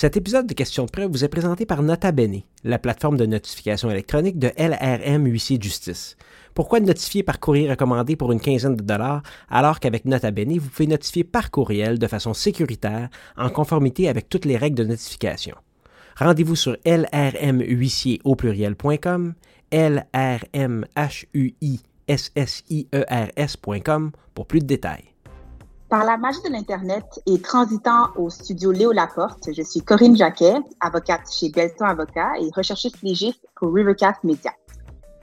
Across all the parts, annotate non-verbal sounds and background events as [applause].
Cet épisode de Questions de preuve vous est présenté par Nota Bene, la plateforme de notification électronique de LRM Huissier Justice. Pourquoi notifier par courrier recommandé pour une quinzaine de dollars alors qu'avec Nota Bene, vous pouvez notifier par courriel de façon sécuritaire en conformité avec toutes les règles de notification? Rendez-vous sur lrmhuissier au pluriel.com, lrmhuissiers.com pour plus de détails. Par la magie de l'Internet et transitant au studio Léo Laporte, je suis Corinne Jacquet, avocate chez Belton Avocat et recherchiste légiste pour Rivercast Media.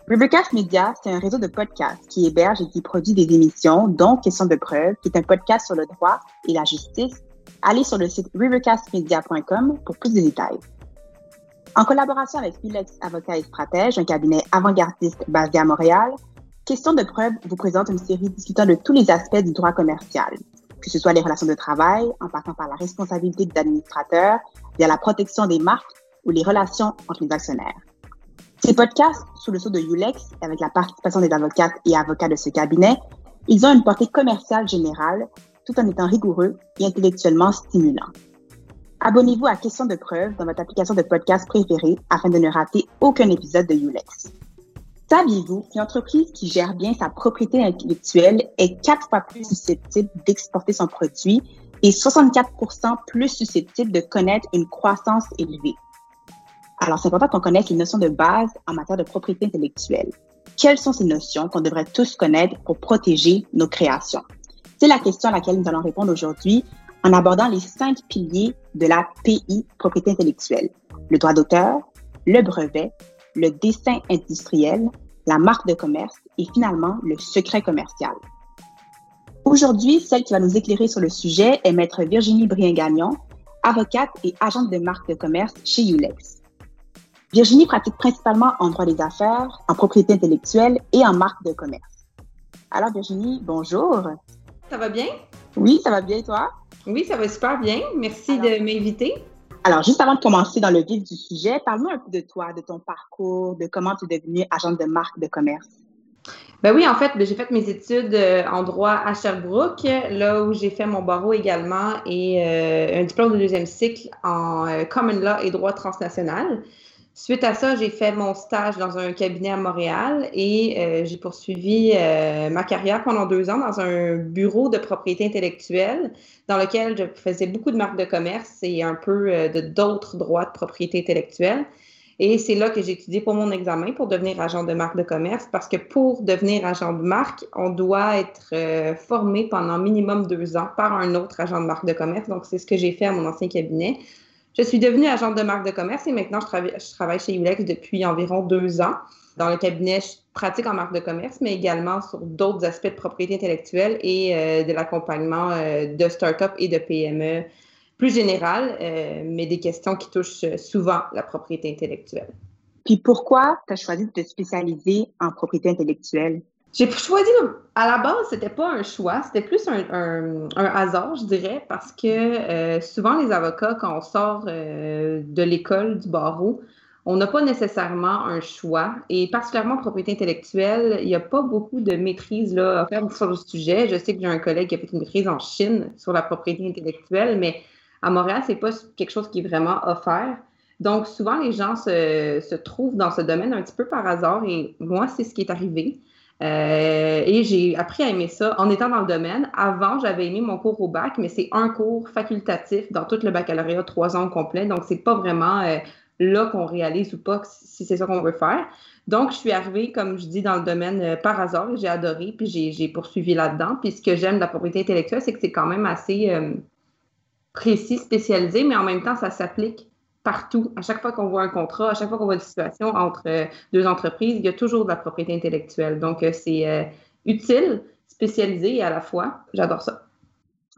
Rivercast Media, c'est un réseau de podcasts qui héberge et qui produit des émissions, dont Question de preuve, qui est un podcast sur le droit et la justice. Allez sur le site rivercastmedia.com pour plus de détails. En collaboration avec Ulex Avocat et Stratège, un cabinet avant-gardiste basé à Montréal, Question de preuve vous présente une série discutant de tous les aspects du droit commercial, que ce soit les relations de travail, en passant par la responsabilité des administrateurs, via la protection des marques ou les relations entre les actionnaires. Ces podcasts, sous le sceau de ULEX, avec la participation des avocates et avocats de ce cabinet, ils ont une portée commerciale générale, tout en étant rigoureux et intellectuellement stimulants. Abonnez-vous à Questions de preuve dans votre application de podcast préférée afin de ne rater aucun épisode de ULEX. Saviez-vous qu'une entreprise qui gère bien sa propriété intellectuelle est quatre fois plus susceptible d'exporter son produit et 64% plus susceptible de connaître une croissance élevée? Alors, c'est important qu'on connaisse les notions de base en matière de propriété intellectuelle. Quelles sont ces notions qu'on devrait tous connaître pour protéger nos créations? C'est la question à laquelle nous allons répondre aujourd'hui en abordant les cinq piliers de la PI, propriété intellectuelle. Le droit d'auteur, le brevet, le dessin industriel, la marque de commerce et finalement le secret commercial. Aujourd'hui, celle qui va nous éclairer sur le sujet est maître Virginie Brien-Gagnon, avocate et agente de marque de commerce chez Ulex. Virginie pratique principalement en droit des affaires, en propriété intellectuelle et en marque de commerce. Alors Virginie, bonjour. Ça va bien? Oui, ça va bien et toi? Oui, ça va super bien. Merci de m'inviter. Alors, juste avant de commencer dans le vif du sujet, parle-nous un peu de toi, de ton parcours, de comment tu es devenue agente de marque de commerce. Ben oui, en fait, ben, j'ai fait mes études euh, en droit à Sherbrooke, là où j'ai fait mon barreau également et euh, un diplôme de deuxième cycle en euh, common law et droit transnational. Suite à ça, j'ai fait mon stage dans un cabinet à Montréal et euh, j'ai poursuivi euh, ma carrière pendant deux ans dans un bureau de propriété intellectuelle dans lequel je faisais beaucoup de marques de commerce et un peu euh, de d'autres droits de propriété intellectuelle. Et c'est là que j'ai étudié pour mon examen pour devenir agent de marque de commerce parce que pour devenir agent de marque, on doit être formé pendant minimum deux ans par un autre agent de marque de commerce. Donc, c'est ce que j'ai fait à mon ancien cabinet. Je suis devenue agente de marque de commerce et maintenant je, travaille chez Ulex depuis environ deux ans. Dans le cabinet, je pratique en marque de commerce, mais également sur d'autres aspects de propriété intellectuelle et euh, de l'accompagnement euh, de start-up et de PME plus général, euh, mais des questions qui touchent souvent la propriété intellectuelle. Puis pourquoi tu as choisi de te spécialiser en propriété intellectuelle? J'ai choisi, à la base, c'était pas un choix, c'était plus un, hasard, je dirais, parce que euh, souvent les avocats, quand on sort euh, de l'école du barreau, on n'a pas nécessairement un choix. Et particulièrement en propriété intellectuelle, il n'y a pas beaucoup de maîtrise là, à faire sur le sujet. Je sais que j'ai un collègue qui a fait une maîtrise en Chine sur la propriété intellectuelle, mais à Montréal, c'est pas quelque chose qui est vraiment offert. Donc, souvent, les gens se, se trouvent dans ce domaine un petit peu par hasard et moi, c'est ce qui est arrivé. Euh, et j'ai appris à aimer ça en étant dans le domaine. Avant, j'avais aimé mon cours au bac, mais c'est un cours facultatif dans tout le baccalauréat, trois ans complet. Donc, c'est pas vraiment euh, là qu'on réalise ou pas si c'est ça qu'on veut faire. Donc, je suis arrivée, comme je dis, dans le domaine euh, par hasard. J'ai adoré, puis j'ai poursuivi là-dedans. Puis ce que j'aime de la propriété intellectuelle, c'est que c'est quand même assez précis, spécialisé, mais en même temps, ça s'applique partout. À chaque fois qu'on voit un contrat, à chaque fois qu'on voit une situation entre euh, deux entreprises, il y a toujours de la propriété intellectuelle. Donc, euh, c'est euh, utile, spécialisé et à la fois, j'adore ça.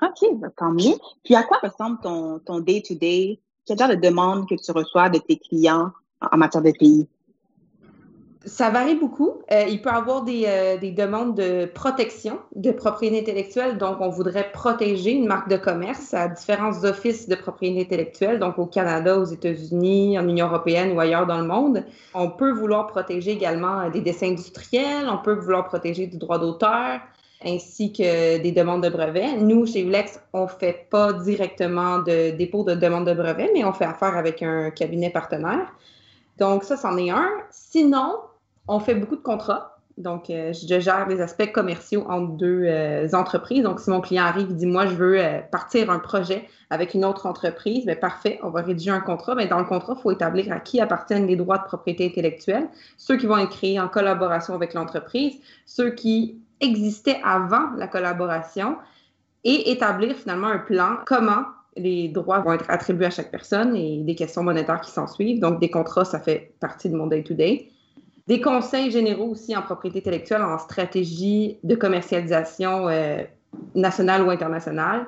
OK, bah, tant mieux. Puis, à quoi ressemble ton day-to-day? Quel genre de demande que tu reçois de tes clients en matière de pays? Ça varie beaucoup. Euh, il peut y avoir des, euh, des, demandes de protection de propriété intellectuelle. Donc, on voudrait protéger une marque de commerce à différents offices de propriété intellectuelle, donc au Canada, aux États-Unis, en Union européenne ou ailleurs dans le monde. On peut vouloir protéger également euh, des dessins industriels. On peut vouloir protéger du droit d'auteur. ainsi que des demandes de brevets. Nous, chez Ulex, on ne fait pas directement de dépôt de demande de brevets, mais on fait affaire avec un cabinet partenaire. Donc, ça, c'en est un. Sinon, on fait beaucoup de contrats. Donc, euh, je gère les aspects commerciaux entre deux euh, entreprises. Donc, si mon client arrive et dit, moi, je veux euh, partir un projet avec une autre entreprise, bien, parfait, on va rédiger un contrat. Mais dans le contrat, il faut établir à qui appartiennent les droits de propriété intellectuelle, ceux qui vont être créés en collaboration avec l'entreprise, ceux qui existaient avant la collaboration et établir finalement un plan, comment les droits vont être attribués à chaque personne et des questions monétaires qui s'en suivent. Donc, des contrats, ça fait partie de mon day-to-day. day to day des conseils généraux aussi en propriété intellectuelle, en stratégie de commercialisation euh, nationale ou internationale,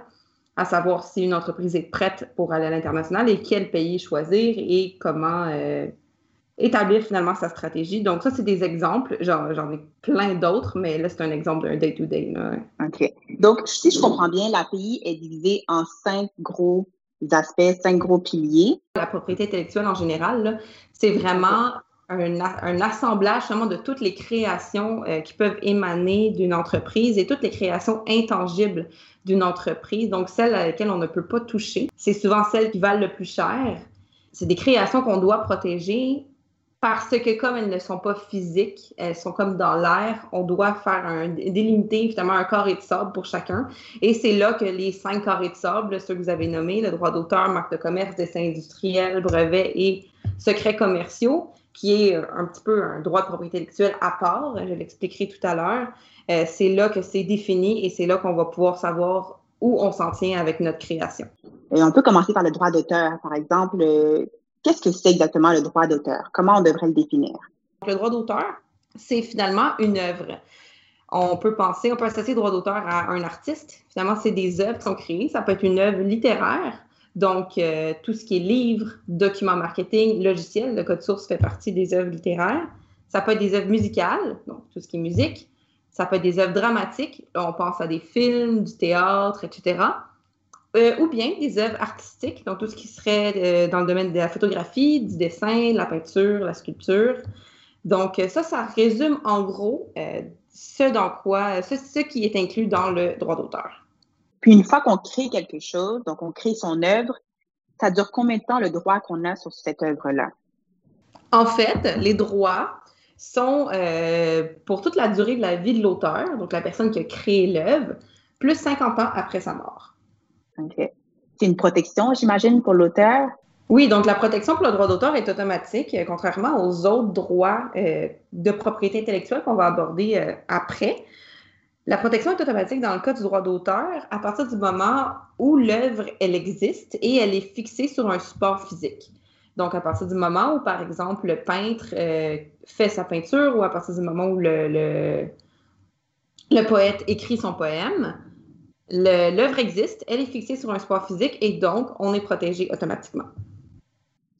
à savoir si une entreprise est prête pour aller à l'international et quel pays choisir et comment euh, établir finalement sa stratégie. Donc, ça, c'est des exemples. J'en ai plein d'autres, mais là, c'est un exemple d'un day-to-day. OK. Donc, si je comprends bien, l'API est divisée en cinq gros aspects, cinq gros piliers. La propriété intellectuelle en général, c'est vraiment un, assemblage seulement de toutes les créations euh, qui peuvent émaner d'une entreprise et toutes les créations intangibles d'une entreprise, donc celles à lesquelles on ne peut pas toucher. C'est souvent celles qui valent le plus cher. C'est des créations qu'on doit protéger parce que comme elles ne sont pas physiques, elles sont comme dans l'air, on doit faire un délimiter finalement un carré de sable pour chacun. Et c'est là que les cinq carrés de sable, ceux que vous avez nommés, le droit d'auteur, marque de commerce, dessin industriel, brevet et secrets commerciaux, qui est un petit peu un droit de propriété intellectuelle à part, je l'expliquerai tout à l'heure, euh, c'est là que c'est défini et c'est là qu'on va pouvoir savoir où on s'en tient avec notre création. Et on peut commencer par le droit d'auteur. Par exemple, euh, qu'est-ce que c'est exactement le droit d'auteur? Comment on devrait le définir? Le droit d'auteur, c'est finalement une œuvre. On peut penser, on peut associer le droit d'auteur à un artiste. Finalement, c'est des œuvres qui sont créées. Ça peut être une œuvre littéraire, donc, euh, tout ce qui est livres, documents marketing, logiciels, le code source fait partie des œuvres littéraires. Ça peut être des œuvres musicales, donc tout ce qui est musique. Ça peut être des œuvres dramatiques, on pense à des films, du théâtre, etc. Euh, ou bien des œuvres artistiques, donc tout ce qui serait euh, dans le domaine de la photographie, du dessin, la peinture, la sculpture. Donc, ça, ça résume en gros ce dans quoi, ce qui est inclus dans le droit d'auteur. Puis une fois qu'on crée quelque chose, donc on crée son œuvre, ça dure combien de temps le droit qu'on a sur cette œuvre-là? En fait, les droits sont euh, pour toute la durée de la vie de l'auteur, donc la personne qui a créé l'œuvre, plus 50 ans après sa mort. OK. C'est une protection, j'imagine, pour l'auteur? Oui, donc la protection pour le droit d'auteur est automatique, euh, contrairement aux autres droits euh, de propriété intellectuelle qu'on va aborder après. La protection est automatique dans le cas du droit d'auteur à partir du moment où l'œuvre, elle existe et elle est fixée sur un support physique. Donc, à partir du moment où, par exemple, le peintre euh, fait sa peinture ou à partir du moment où le, le, poète écrit son poème, l'œuvre existe, elle est fixée sur un support physique et donc, on est protégé automatiquement.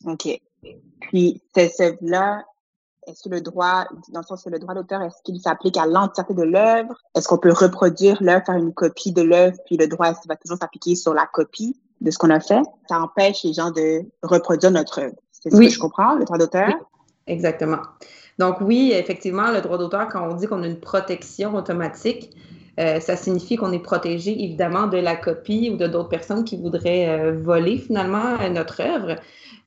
OK. Puis, cette œuvre-là, est-ce que le droit, dans le sens que le droit d'auteur, est-ce qu'il s'applique à l'entièreté de l'œuvre? Est-ce qu'on peut reproduire l'œuvre, faire une copie de l'œuvre, puis le droit va toujours s'appliquer sur la copie de ce qu'on a fait? Ça empêche les gens de reproduire notre œuvre. C'est ce que je comprends, le droit d'auteur? exactement. Donc oui, effectivement, le droit d'auteur, quand on dit qu'on a une protection automatique, euh, ça signifie qu'on est protégé évidemment de la copie ou de d'autres personnes qui voudraient euh, voler finalement notre œuvre.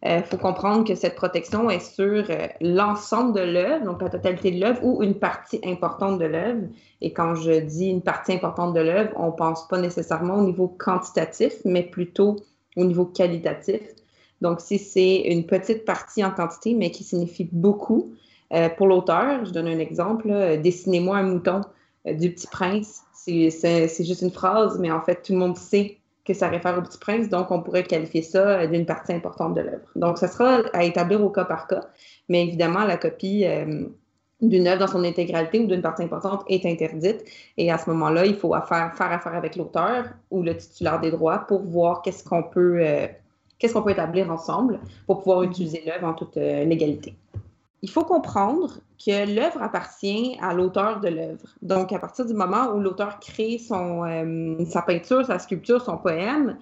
Il euh, faut comprendre que cette protection est sur euh, l'ensemble de l'œuvre, donc la totalité de l'œuvre ou une partie importante de l'œuvre. Et quand je dis une partie importante de l'œuvre, on ne pense pas nécessairement au niveau quantitatif, mais plutôt au niveau qualitatif. Donc, si c'est une petite partie en quantité, mais qui signifie beaucoup, euh, pour l'auteur, je donne un exemple, dessinez-moi un mouton du petit prince. C'est juste une phrase, mais en fait, tout le monde sait que ça réfère au Petit Prince, donc on pourrait qualifier ça d'une partie importante de l'œuvre. Donc, ça sera à établir au cas par cas, mais évidemment, la copie euh, d'une œuvre dans son intégralité ou d'une partie importante est interdite. Et à ce moment-là, il faut faire affaire avec l'auteur ou le titulaire des droits pour voir qu'est-ce qu'on peut, euh, qu'est-ce qu'on peut établir ensemble pour pouvoir utiliser l'œuvre en toute euh, légalité il faut comprendre que l'œuvre appartient à l'auteur de l'œuvre. Donc, à partir du moment où l'auteur crée son, euh, sa peinture, sa sculpture, son poème,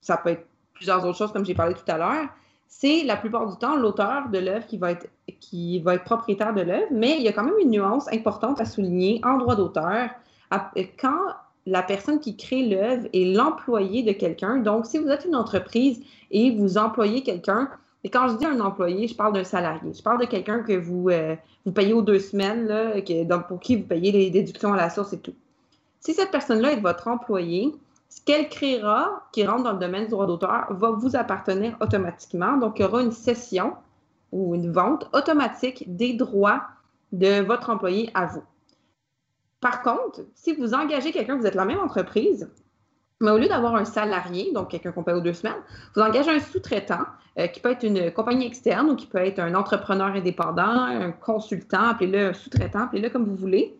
ça peut être plusieurs autres choses, comme j'ai parlé tout à l'heure, c'est la plupart du temps l'auteur de l'œuvre qui va être qui va être propriétaire de l'œuvre, mais il y a quand même une nuance importante à souligner en droit d'auteur, quand la personne qui crée l'œuvre est l'employé de quelqu'un. Donc, si vous êtes une entreprise et vous employez quelqu'un, et quand je dis un employé, je parle d'un salarié. Je parle de quelqu'un que vous, euh, payez aux deux semaines, pour qui vous payez les déductions à la source et tout. Si cette personne-là est votre employé, ce qu'elle créera, qui rentre dans le domaine du droit d'auteur, va vous appartenir automatiquement. Donc, il y aura une cession ou une vente automatique des droits de votre employé à vous. Par contre, si vous engagez quelqu'un, vous êtes la même entreprise, mais au lieu d'avoir un salarié, donc quelqu'un qu'on paye aux deux semaines, vous engagez un sous-traitant euh, qui peut être une compagnie externe ou qui peut être un entrepreneur indépendant, un consultant, appelez-le un sous-traitant, appelez-le comme vous voulez.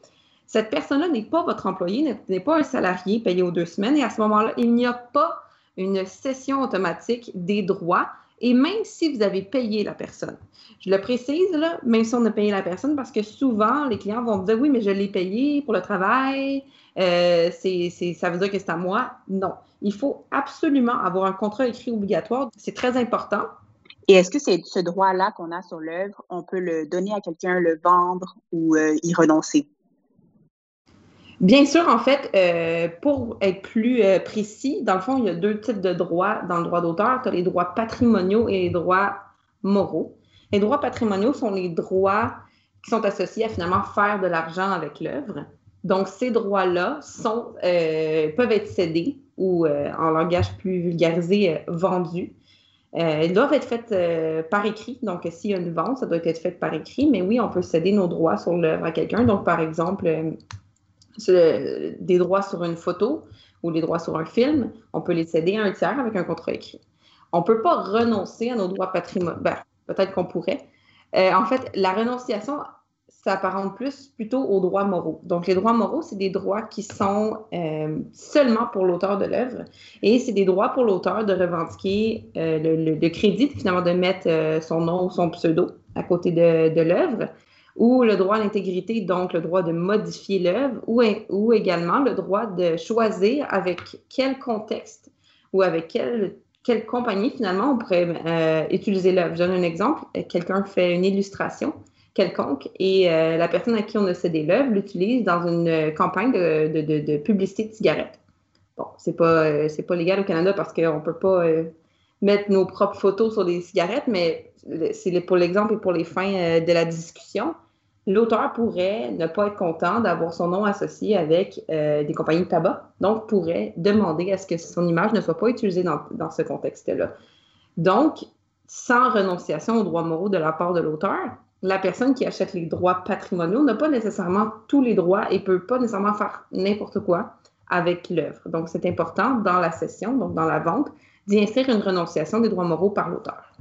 Cette personne-là n'est pas votre employé, n'est pas un salarié payé aux deux semaines et à ce moment-là, il n'y a pas une cession automatique des droits et même si vous avez payé la personne. Je le précise, là, même si on a payé la personne, parce que souvent, les clients vont me dire oui, mais je l'ai payé pour le travail, euh, ça veut dire que c'est à moi. Non. Il faut absolument avoir un contrat écrit obligatoire. C'est très important. Et est-ce que c'est ce droit-là qu'on a sur l'œuvre, on peut le donner à quelqu'un, le vendre ou euh, y renoncer? Bien sûr, en fait, euh, pour être plus euh, précis, dans le fond, il y a deux types de droits dans le droit d'auteur. Tu les droits patrimoniaux et les droits moraux. Les droits patrimoniaux sont les droits qui sont associés à finalement faire de l'argent avec l'œuvre. Donc, ces droits-là euh, peuvent être cédés ou, en langage plus vulgarisé, vendus. ils doivent être faits par écrit. Donc, s'il y a une vente, ça doit être fait par écrit. Mais oui, on peut céder nos droits sur l'œuvre à quelqu'un. Donc, par exemple, des droits sur une photo ou les droits sur un film, on peut les céder à un tiers avec un contrat écrit. On ne peut pas renoncer à nos droits patrimoniaux. Ben, peut-être qu'on pourrait. Euh, en fait, la renonciation s'apparente plus plutôt aux droits moraux. Donc, les droits moraux, c'est des droits qui sont euh, seulement pour l'auteur de l'œuvre et c'est des droits pour l'auteur de revendiquer euh, le, crédit, finalement de mettre son nom ou son pseudo à côté de l'œuvre ou le droit à l'intégrité, donc le droit de modifier l'œuvre, ou, également le droit de choisir avec quel contexte ou avec quelle, quelle compagnie finalement on pourrait euh, utiliser l'œuvre. Je donne un exemple. Quelqu'un fait une illustration quelconque et euh, la personne à qui on a cédé l'œuvre l'utilise dans une campagne de, de, publicité de cigarettes. Bon, c'est pas, euh, pas légal au Canada parce qu'on peut pas mettre nos propres photos sur des cigarettes, mais c'est pour l'exemple et pour les fins de la discussion l'auteur pourrait ne pas être content d'avoir son nom associé avec euh, des compagnies de tabac, donc pourrait demander à ce que son image ne soit pas utilisée dans, ce contexte-là. Donc, sans renonciation aux droits moraux de la part de l'auteur, la personne qui achète les droits patrimoniaux n'a pas nécessairement tous les droits et peut pas nécessairement faire n'importe quoi avec l'œuvre. Donc, c'est important dans la cession, donc dans la vente, d'y inscrire une renonciation des droits moraux par l'auteur.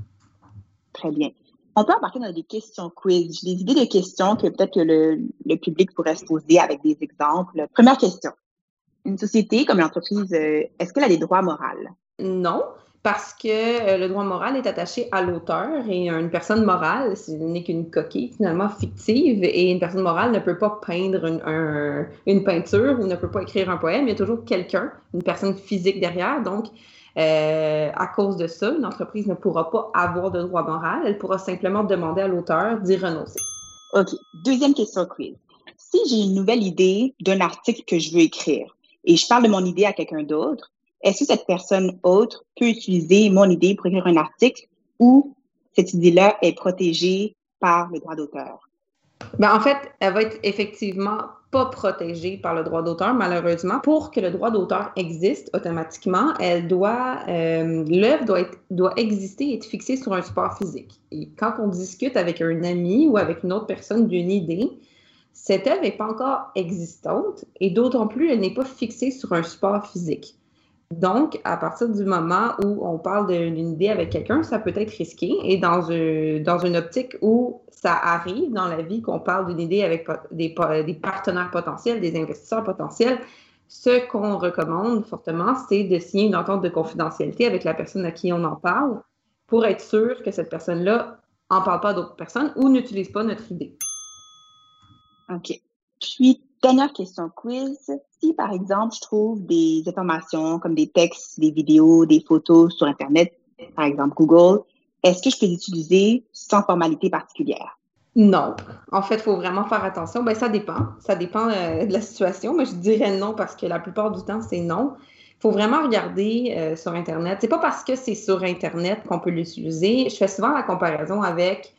Très bien. On peut embarquer dans des questions quiz. Des idées de questions que peut-être le, public pourrait se poser avec des exemples. Première question. Une société comme l'entreprise, euh, est-ce qu'elle a des droits moraux? Non, parce que euh, le droit moral est attaché à l'auteur et une personne morale, ce n'est qu'une coquille finalement fictive et une personne morale ne peut pas peindre une, une peinture ou ne peut pas écrire un poème. Il y a toujours quelqu'un, une personne physique derrière. Donc, euh, à cause de ça, une entreprise ne pourra pas avoir de droit moral. Elle pourra simplement demander à l'auteur d'y renoncer. OK. Deuxième question quiz. Si j'ai une nouvelle idée d'un article que je veux écrire et je parle de mon idée à quelqu'un d'autre, est-ce que cette personne autre peut utiliser mon idée pour écrire un article ou cette idée-là est protégée par le droit d'auteur? Ben, en fait, elle va être effectivement pas protégée par le droit d'auteur, malheureusement. Pour que le droit d'auteur existe automatiquement, elle doit, euh, l'œuvre doit, doit exister et être fixée sur un support physique. Et quand on discute avec un ami ou avec une autre personne d'une idée, cette œuvre n'est pas encore existante et d'autant plus, elle n'est pas fixée sur un support physique. Donc, à partir du moment où on parle d'une idée avec quelqu'un, ça peut être risqué. Et dans, dans une optique où ça arrive dans la vie qu'on parle d'une idée avec des, des, partenaires potentiels, des investisseurs potentiels, ce qu'on recommande fortement, c'est de signer une entente de confidentialité avec la personne à qui on en parle pour être sûr que cette personne-là n'en parle pas à d'autres personnes ou n'utilise pas notre idée. OK. Puis, dernière question quiz. Si, par exemple, je trouve des informations comme des textes, des vidéos, des photos sur Internet, par exemple Google, est-ce que je peux les utiliser sans formalité particulière? Non. En fait, il faut vraiment faire attention. Ben, ça dépend. Ça dépend euh, de la situation, mais je dirais non parce que la plupart du temps, c'est non. Il faut vraiment regarder euh, sur Internet. C'est pas parce que c'est sur Internet qu'on peut l'utiliser. Je fais souvent la comparaison avec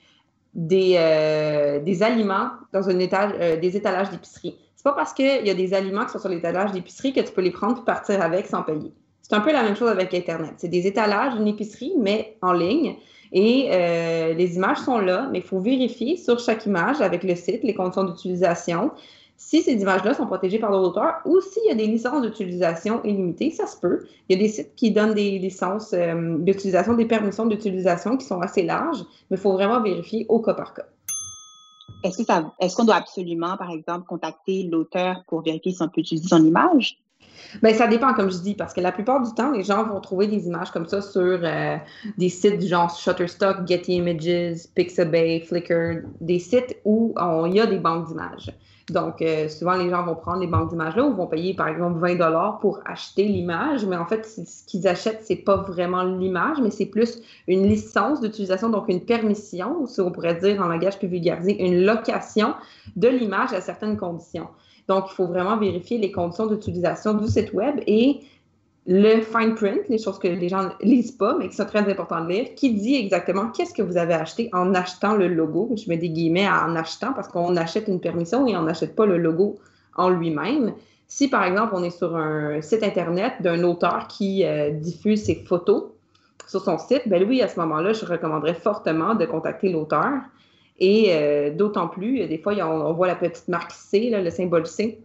des, euh, des aliments dans un étage, des étalages d'épicerie. Pas parce qu'il y a des aliments qui sont sur l'étalage d'épicerie que tu peux les prendre et partir avec sans payer. C'est un peu la même chose avec Internet. C'est des étalages d'une épicerie, mais en ligne. Et euh, les images sont là, mais il faut vérifier sur chaque image avec le site les conditions d'utilisation. Si ces images-là sont protégées par l'auteur ou s'il y a des licences d'utilisation illimitées, ça se peut. Il y a des sites qui donnent des licences euh, d'utilisation, des permissions d'utilisation qui sont assez larges, mais il faut vraiment vérifier au cas par cas. Est-ce qu'on doit absolument, par exemple, contacter l'auteur pour vérifier si on peut utiliser son image? Bien, ça dépend, comme je dis, parce que la plupart du temps, les gens vont trouver des images comme ça sur euh, des sites du genre Shutterstock, Getty Images, Pixabay, Flickr, des sites où il y a des banques d'images. Donc, euh, souvent, les gens vont prendre les banques d'images-là ou vont payer, par exemple, 20 dollars pour acheter l'image. Mais en fait, ce qu'ils achètent, c'est pas vraiment l'image, mais c'est plus une licence d'utilisation, donc une permission, ou si on pourrait dire en langage plus vulgarisé, une location de l'image à certaines conditions. Donc, il faut vraiment vérifier les conditions d'utilisation du site web et le fine print, les choses que les gens ne lisent pas, mais qui sont très importantes de lire, qui dit exactement qu'est-ce que vous avez acheté en achetant le logo. Je mets des guillemets en achetant parce qu'on achète une permission et on n'achète pas le logo en lui-même. Si, par exemple, on est sur un site Internet d'un auteur qui euh, diffuse ses photos sur son site, ben oui, à ce moment-là, je recommanderais fortement de contacter l'auteur et euh, d'autant plus, des fois, on, voit la petite marque C, le symbole C,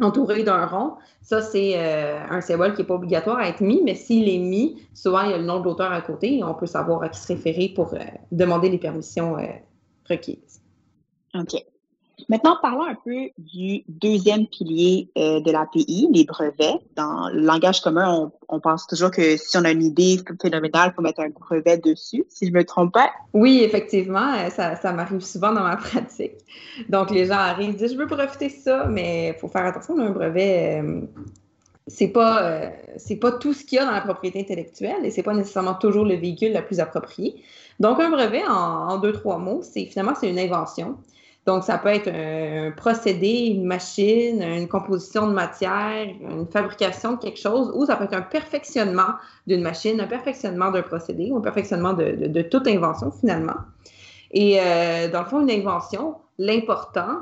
entouré d'un rond. Ça, c'est euh, un symbole qui n'est pas obligatoire à être mis, mais s'il est mis, souvent, il y a le nom de l'auteur à côté et on peut savoir à qui se référer pour euh, demander les permissions requises. OK. Maintenant, parlons un peu du deuxième pilier euh, de l'API, les brevets. Dans le langage commun, on, pense toujours que si on a une idée phénoménale, il faut mettre un brevet dessus, si je me trompe pas. Oui, effectivement, euh, ça, m'arrive souvent dans ma [laughs] pratique. Donc, les gens arrivent, et disent, je veux profiter de ça, mais il faut faire attention, un brevet, euh, c'est pas, c'est pas tout ce qu'il y a dans la propriété intellectuelle et c'est pas nécessairement toujours le véhicule le plus approprié. Donc, un brevet, en, en deux, trois mots, c'est finalement, c'est une invention. Donc, ça peut être un, procédé, une machine, une composition de matière, une fabrication de quelque chose, ou ça peut être un perfectionnement d'une machine, un perfectionnement d'un procédé, ou un perfectionnement de, toute invention finalement. Et euh, dans le fond, une invention, l'important,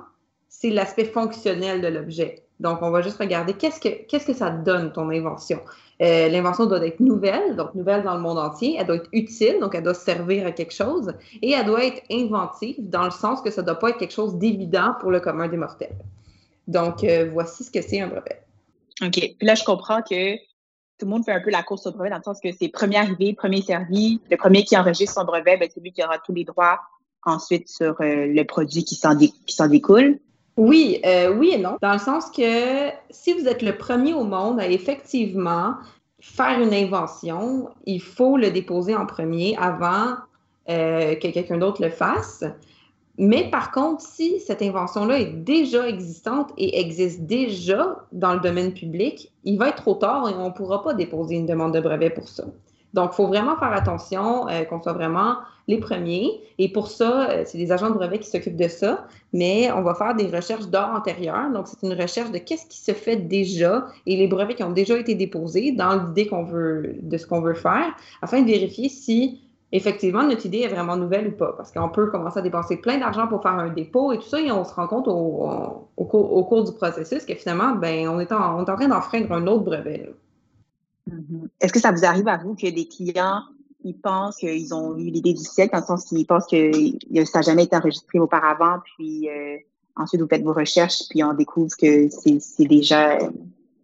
c'est l'aspect fonctionnel de l'objet. Donc, on va juste regarder qu'est-ce que, ça donne, ton invention. Euh, l'invention doit être nouvelle, donc nouvelle dans le monde entier. Elle doit être utile, donc elle doit servir à quelque chose. Et elle doit être inventive dans le sens que ça ne doit pas être quelque chose d'évident pour le commun des mortels. Donc, euh, voici ce que c'est un brevet. OK. Puis là, je comprends que tout le monde fait un peu la course au brevet dans le sens que c'est premier arrivé, premier servi. Le premier qui enregistre son brevet, ben, c'est lui qui aura tous les droits ensuite sur euh, le produit qui s'en découle. Oui, euh, oui et non, dans le sens que si vous êtes le premier au monde à effectivement faire une invention, il faut le déposer en premier avant euh, que quelqu'un d'autre le fasse. Mais par contre, si cette invention-là est déjà existante et existe déjà dans le domaine public, il va être trop tard et on ne pourra pas déposer une demande de brevet pour ça. Donc, il faut vraiment faire attention euh, qu'on soit vraiment les premiers. Et pour ça, euh, c'est des agents de brevet qui s'occupent de ça, mais on va faire des recherches d'or antérieures. Donc, c'est une recherche de qu'est-ce qui se fait déjà et les brevets qui ont déjà été déposés dans l'idée qu'on veut, de ce qu'on veut faire, afin de vérifier si effectivement notre idée est vraiment nouvelle ou pas. Parce qu'on peut commencer à dépenser plein d'argent pour faire un dépôt et tout ça, et on se rend compte au, cours, du processus que finalement, ben, on, est en, on est en train d'enfreindre un autre brevet. Mm-hmm. Est-ce que ça vous arrive à vous que des clients ils pensent qu'ils ont eu l'idée du siècle, dans le sens qu'ils pensent que ça n'a jamais été enregistré auparavant, puis euh, ensuite vous faites vos recherches, puis on découvre que c'est déjà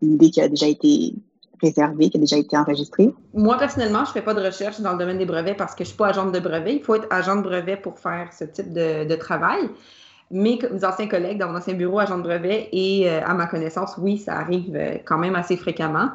une idée qui a déjà été réservée, qui a déjà été enregistrée? Moi, personnellement, je ne fais pas de recherche dans le domaine des brevets parce que je ne suis pas agente de brevet. Il faut être agent de brevet pour faire ce type de, travail. Mes, anciens collègues dans mon ancien bureau, agent de brevet, et euh, à ma connaissance, oui, ça arrive euh, quand même assez fréquemment.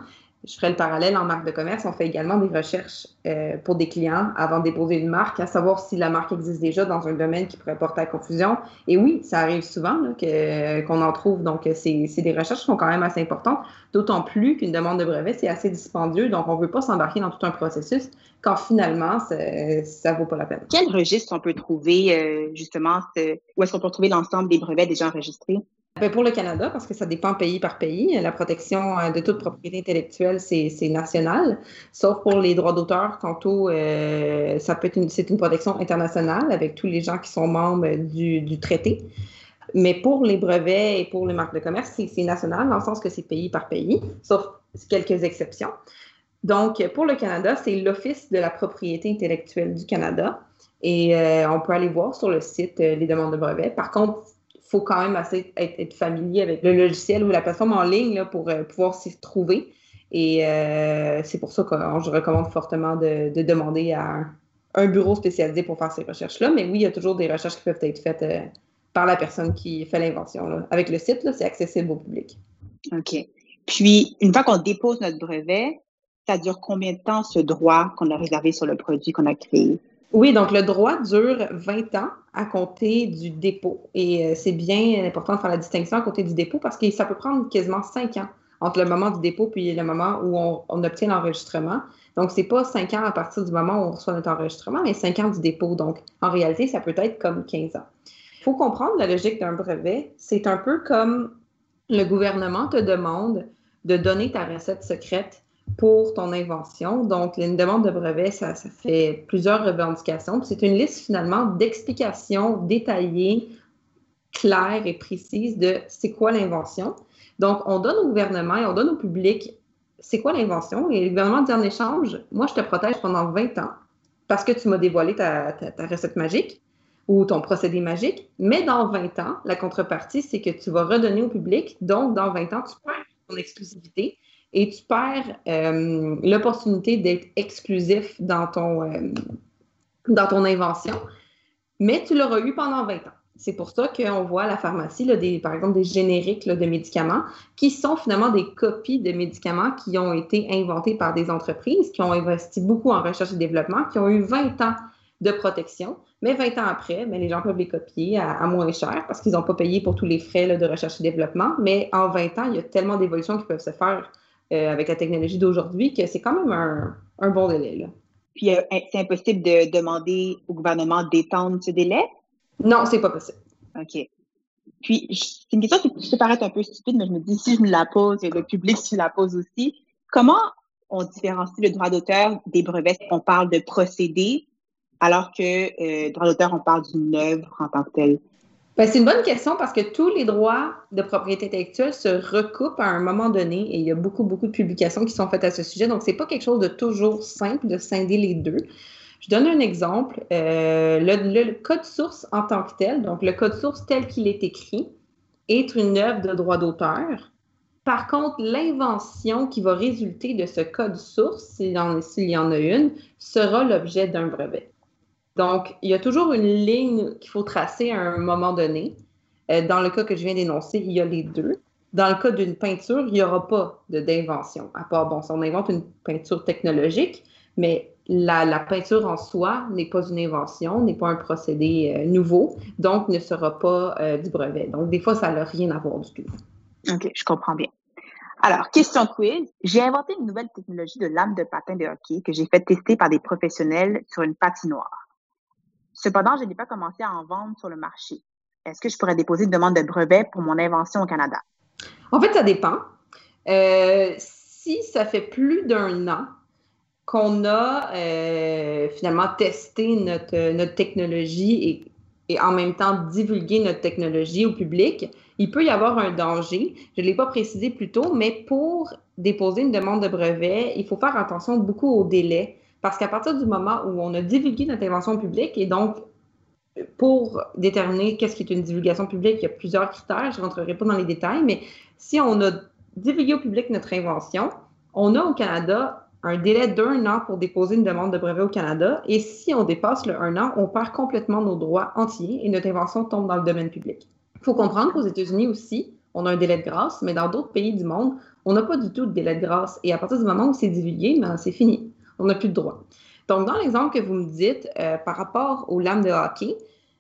Je ferai le parallèle en marque de commerce. On fait également des recherches euh, pour des clients avant de déposer une marque, à savoir si la marque existe déjà dans un domaine qui pourrait porter à confusion. Et oui, ça arrive souvent qu'on en trouve. Donc, c'est des recherches qui sont quand même assez importantes, d'autant plus qu'une demande de brevet, c'est assez dispendieux. Donc, on ne veut pas s'embarquer dans tout un processus quand finalement, ça ne vaut pas la peine. Quel registre on peut trouver, euh, justement, où est-ce qu'on peut trouver l'ensemble des brevets déjà enregistrés? Ben, pour le Canada, parce que ça dépend pays par pays, la protection euh, de toute propriété intellectuelle, c'est national. Sauf pour les droits d'auteur, tantôt, euh, ça peut être c'est une protection internationale avec tous les gens qui sont membres du, traité. Mais pour les brevets et pour les marques de commerce, c'est national dans le sens que c'est pays par pays, sauf quelques exceptions. Donc, pour le Canada, c'est l'Office de la propriété intellectuelle du Canada. Et euh, on peut aller voir sur le site les demandes de brevets. Par contre, faut quand même assez être, familier avec le logiciel ou la plateforme en ligne pour euh, pouvoir s'y trouver. Et euh, c'est pour ça que je recommande fortement de, demander à un, bureau spécialisé pour faire ces recherches-là. Mais oui, il y a toujours des recherches qui peuvent être faites euh, par la personne qui fait l'invention. Avec le site, c'est accessible au public. OK. Puis, une fois qu'on dépose notre brevet, ça dure combien de temps ce droit qu'on a réservé sur le produit qu'on a créé? Oui, donc le droit dure 20 ans à compter du dépôt. Et euh, c'est bien important de faire la distinction à côté du dépôt parce que ça peut prendre quasiment 5 ans entre le moment du dépôt puis le moment où on, obtient l'enregistrement. Donc, ce n'est pas 5 ans à partir du moment où on reçoit notre enregistrement, mais 5 ans du dépôt. Donc, en réalité, ça peut être comme 15 ans. Il faut comprendre la logique d'un brevet. C'est un peu comme le gouvernement te demande de donner ta recette secrète pour ton invention. Donc, une demande de brevet, ça, fait plusieurs revendications. C'est une liste finalement d'explications détaillées, claires et précises de c'est quoi l'invention. Donc, on donne au gouvernement et on donne au public c'est quoi l'invention. Et le gouvernement dit en échange, moi, je te protège pendant 20 ans parce que tu m'as dévoilé ta, ta recette magique ou ton procédé magique. Mais dans 20 ans, la contrepartie, c'est que tu vas redonner au public. Donc, dans 20 ans, tu perds ton exclusivité et tu perds euh, l'opportunité d'être exclusif dans ton, euh, dans ton invention, mais tu l'auras eu pendant 20 ans. C'est pour ça qu'on voit à la pharmacie, par exemple, des génériques de médicaments qui sont finalement des copies de médicaments qui ont été inventés par des entreprises, qui ont investi beaucoup en recherche et développement, qui ont eu 20 ans de protection. Mais 20 ans après, mais les gens peuvent les copier à, moins cher parce qu'ils n'ont pas payé pour tous les frais de recherche et développement. Mais en 20 ans, il y a tellement d'évolutions qui peuvent se faire euh, avec la technologie d'aujourd'hui que c'est quand même un, bon délai. Là. Puis euh, c'est impossible de demander au gouvernement d'étendre ce délai? Non, c'est pas possible. OK. Puis, c'est une question qui peut paraître un peu stupide, mais je me dis, si je me la pose et le public se la pose aussi, comment on différencie le droit d'auteur des brevets? On parle de procédé, alors que euh, droit d'auteur, on parle d'une œuvre en tant que telle? Ben, c'est une bonne question parce que tous les droits de propriété intellectuelle se recoupent à un moment donné et il y a beaucoup, beaucoup de publications qui sont faites à ce sujet. Donc, ce n'est pas quelque chose de toujours simple de scinder les deux. Je donne un exemple. Euh, le, code source en tant que tel, donc le code source tel qu'il est écrit, est une œuvre de droit d'auteur. Par contre, l'invention qui va résulter de ce code source, s'il y en a une, sera l'objet d'un brevet. Donc, il y a toujours une ligne qu'il faut tracer à un moment donné. Euh, dans le cas que je viens d'énoncer, il y a les deux. Dans le cas d'une peinture, il n'y aura pas d'invention, à part, bon, si on invente une peinture technologique, mais la, peinture en soi n'est pas une invention, n'est pas un procédé euh, nouveau, donc ne sera pas euh, du brevet. Donc, des fois, ça n'a rien à voir du tout. OK, je comprends bien. Alors, question quiz. J'ai inventé une nouvelle technologie de lame de patin de hockey que j'ai fait tester par des professionnels sur une patinoire. Cependant, je n'ai pas commencé à en vendre sur le marché. Est-ce que je pourrais déposer une demande de brevet pour mon invention au Canada? En fait, ça dépend. Euh, si ça fait plus d'un an qu'on a euh, finalement testé notre, technologie et, et, en même temps divulgué notre technologie au public, il peut y avoir un danger. Je ne l'ai pas précisé plus tôt, mais pour déposer une demande de brevet, il faut faire attention beaucoup au délai. Parce qu'à partir du moment où on a divulgué notre invention publique, et donc pour déterminer qu'est-ce qui est une divulgation publique, il y a plusieurs critères, je ne rentrerai pas dans les détails, mais si on a divulgué au public notre invention, on a au Canada un délai d'un an pour déposer une demande de brevet au Canada, et si on dépasse le un an, on perd complètement nos droits entiers et notre invention tombe dans le domaine public. Il faut comprendre qu'aux États-Unis aussi, on a un délai de grâce, mais dans d'autres pays du monde, on n'a pas du tout de délai de grâce. Et à partir du moment où c'est divulgué, ben, c'est fini. On n'a plus de droit. Donc, dans l'exemple que vous me dites, euh, par rapport aux lames de hockey,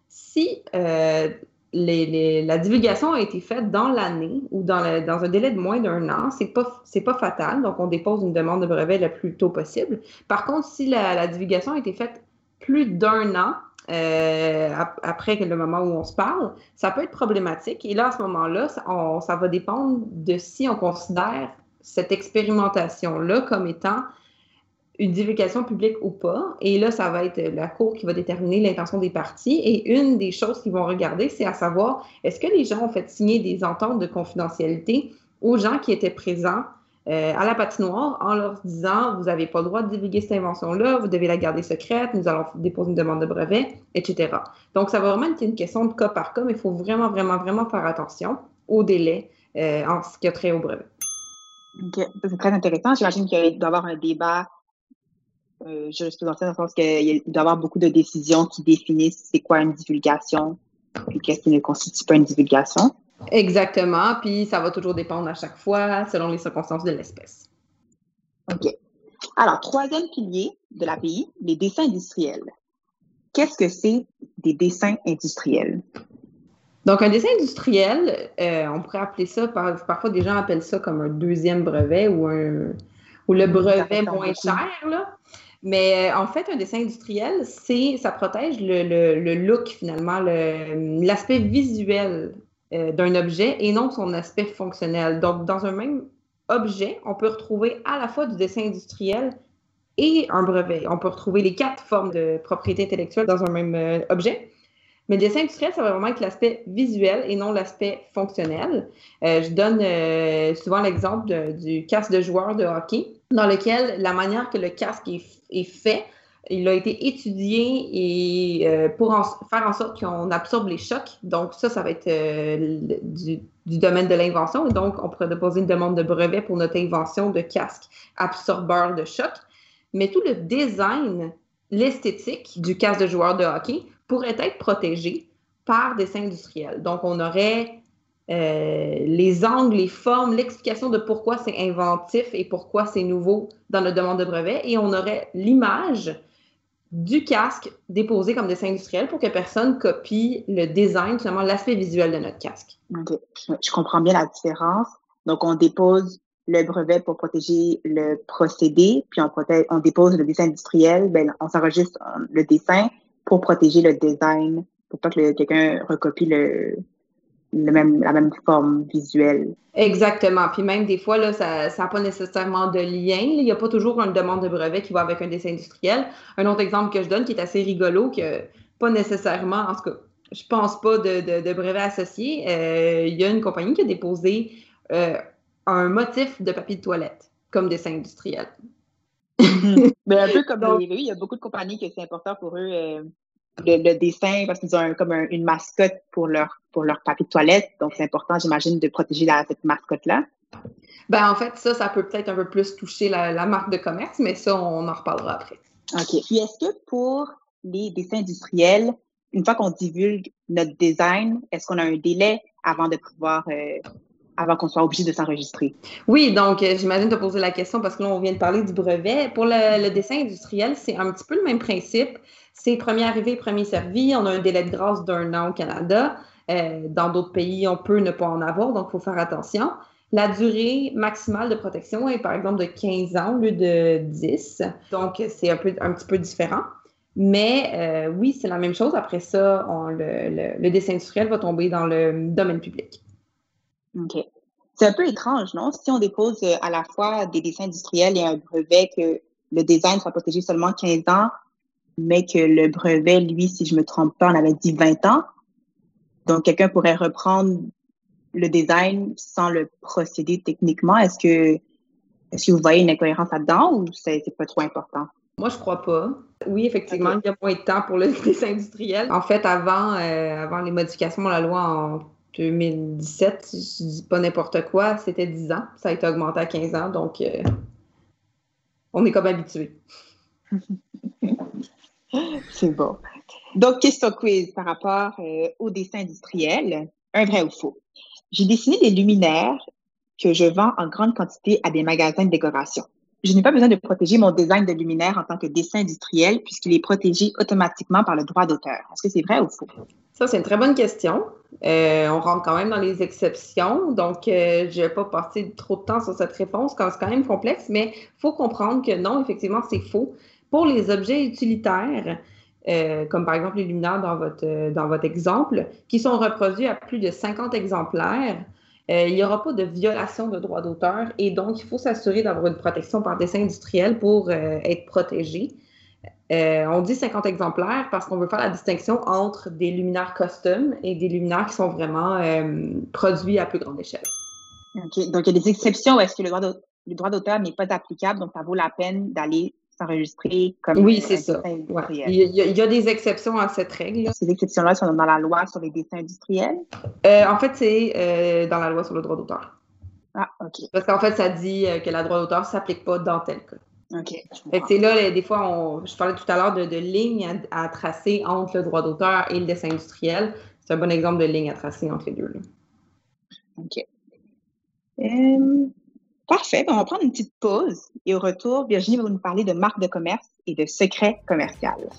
si euh, la divulgation a été faite dans l'année ou dans, un délai de moins d'un an, c'est pas pas fatal. Donc, on dépose une demande de brevet le plus tôt possible. Par contre, si la, divulgation a été faite plus d'un an euh, après le moment où on se parle, ça peut être problématique. Et là, à ce moment-là, ça, ça va dépendre de si on considère cette expérimentation-là comme étant une divulgation publique ou pas. Et là, ça va être la Cour qui va déterminer l'intention des parties. Et une des choses qu'ils vont regarder, c'est à savoir, est-ce que les gens ont fait signer des ententes de confidentialité aux gens qui étaient présents euh, à la patinoire en leur disant, vous n'avez pas le droit de divulguer cette invention-là, vous devez la garder secrète, nous allons déposer une demande de brevet, etc. Donc, ça va vraiment être une question de cas par cas, mais il faut vraiment, vraiment, vraiment faire attention au délai euh, en ce qui a trait au brevet. OK. C'est très intéressant. J'imagine qu'il doit y avoir un débat euh, jurisprudentielle, dans le sens qu'il doit y avoir beaucoup de décisions qui définissent c'est quoi une divulgation et qu'est-ce qui ne constitue pas une divulgation. Exactement. Puis ça va toujours dépendre à chaque fois selon les circonstances de l'espèce. OK. Alors, troisième pilier de l'API, les dessins industriels. Qu'est-ce que c'est des dessins industriels? Donc, un dessin industriel, euh, on pourrait appeler ça, parfois des gens appellent ça comme un deuxième brevet ou un ou le brevet moins cher. Là. Mais euh, en fait, un dessin industriel, c'est ça protège le, look finalement, l'aspect visuel euh, d'un objet et non son aspect fonctionnel. Donc, dans un même objet, on peut retrouver à la fois du dessin industriel et un brevet. On peut retrouver les quatre formes de propriété intellectuelle dans un même euh, objet. Mais le dessin industriel, ça va vraiment être l'aspect visuel et non l'aspect fonctionnel. je donne souvent l'exemple du casque de joueur de hockey dans lequel la manière que le casque est, fait, il a été étudié et euh, pour faire en sorte qu'on absorbe les chocs. Donc, ça, ça va être euh, du, domaine de l'invention. Donc, on pourrait déposer une demande de brevet pour notre invention de casque absorbeur de choc. Mais tout le design, l'esthétique du casque de joueur de hockey pourrait être protégé par des industriels. Donc, on aurait euh, les angles, les formes, l'explication de pourquoi c'est inventif et pourquoi c'est nouveau dans notre demande de brevet. Et on aurait l'image du casque déposé comme dessin industriel pour que personne copie le design, finalement l'aspect visuel de notre casque. Je, comprends bien la différence. Donc, on dépose le brevet pour protéger le procédé, puis on, on dépose le dessin industriel, ben, on s'enregistre le dessin pour protéger le design, pour pas que quelqu'un recopie le, même, la même forme visuelle. Exactement. Puis même des fois, là, ça n'a pas nécessairement de lien. Il n'y a pas toujours une demande de brevet qui va avec un dessin industriel. Un autre exemple que je donne qui est assez rigolo, que pas nécessairement, en tout cas, je pense pas de, de, brevet associé. Euh, il y a une compagnie qui a déposé euh, un motif de papier de toilette comme dessin industriel. [laughs] [laughs] Mais un peu comme les il y a beaucoup de compagnies que c'est important pour eux euh, le, dessin parce qu'ils ont comme une mascotte pour leur pour leur papier de toilette. Donc, c'est important, j'imagine, de protéger cette mascotte-là. Ben, en fait, ça, ça peut peut-être un peu plus toucher la, marque de commerce, mais ça, on en reparlera après. OK. Puis, est-ce que pour les dessins industriels, une fois qu'on divulgue notre design, est-ce qu'on a un délai avant de pouvoir euh, avant qu'on soit obligé de s'enregistrer? Oui, donc euh, j'imagine te poser la question parce que là, on vient de parler du brevet. Pour le, dessin industriel, c'est un petit peu le même principe. C'est premier arrivé, premier servi. On a un délai de grâce d'un an au Canada. Euh, dans d'autres pays, on peut ne pas en avoir, donc il faut faire attention. La durée maximale de protection est par exemple de 15 ans au lieu de 10. Donc, c'est un, un petit peu différent. Mais euh, oui, c'est la même chose. Après ça, le dessin industriel va tomber dans le domaine public. OK. C'est un peu étrange, non? Si on dépose euh, à la fois des dessins industriels et un brevet que le design soit protégé seulement 15 ans, mais que le brevet, lui, si je me trompe pas, on avait dit 20 ans. Donc, quelqu'un pourrait reprendre le design sans le procéder techniquement. Est-ce que, est-ce que vous voyez une incohérence là-dedans ou c'est, pas trop important? Moi, je crois pas. Oui, effectivement, il y a moins de temps pour le [laughs] dessin industriel. En fait, avant, euh, avant les modifications de la loi en 2017, je dis pas n'importe quoi, c'était 10 ans. Ça a été augmenté à 15 ans, donc euh, on est comme habitué. [laughs] [laughs] C'est bon. Donc, question quiz par rapport euh, au dessin industriel. Un vrai ou faux? J'ai dessiné des luminaires que je vends en grande quantité à des magasins de décoration. Je n'ai pas besoin de protéger mon design de luminaire en tant que dessin industriel puisqu'il est protégé automatiquement par le droit d'auteur. Est-ce que c'est vrai ou faux? Ça, c'est une très bonne question. Euh, on rentre quand même dans les exceptions, donc euh, je ne vais pas passer trop de temps sur cette réponse, c'est quand même complexe, mais il faut comprendre que non, effectivement, c'est faux. Pour les objets utilitaires, euh, comme par exemple les luminaires dans votre, dans votre exemple, qui sont reproduits à plus de 50 exemplaires, euh, il n'y aura pas de violation de droit d'auteur et donc il faut s'assurer d'avoir une protection par dessin industriel pour euh, être protégé. Euh, on dit 50 exemplaires parce qu'on veut faire la distinction entre des luminaires custom et des luminaires qui sont vraiment produits à plus grande échelle. Donc, il y a des exceptions où est-ce que le droit d'auteur n'est pas applicable, donc ça vaut la peine d'aller s'enregistrer comme Oui, c'est ça. Il, y a, des exceptions à cette règle. Ces exceptions-là sont dans la loi sur les dessins industriels? Euh, en fait, c'est euh, dans la loi sur le droit d'auteur. Ah, OK. Parce qu'en fait, ça dit euh, que la droit d'auteur ne s'applique pas dans tel cas. OK. C'est là, des fois, on, je parlais tout à l'heure de, de lignes à, tracer entre le droit d'auteur et le dessin industriel. C'est un bon exemple de ligne à tracer entre les deux. Là. OK. Parfait. Ben, on va prendre une petite pause et au retour, Virginie va nous parler de marque de commerce et de secret commercial.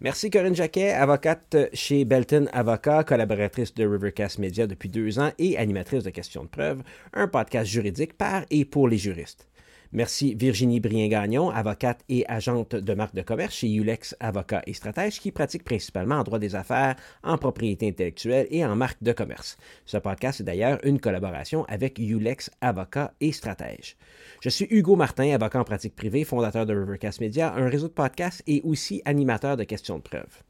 Merci Corinne Jacquet, avocate chez Belton Avocat, collaboratrice de Rivercast Media depuis deux ans et animatrice de Questions de preuve, un podcast juridique par et pour les juristes. Merci Virginie Brien-Gagnon, avocate et agente de marque de commerce chez Ulex Avocat et Stratège, qui pratique principalement en droit des affaires, en propriété intellectuelle et en marque de commerce. Ce podcast est d'ailleurs une collaboration avec Ulex Avocat et Stratège. Je suis Hugo Martin, avocat en pratique privée, fondateur de Rivercast Media, un réseau de podcasts et aussi animateur de questions de preuve.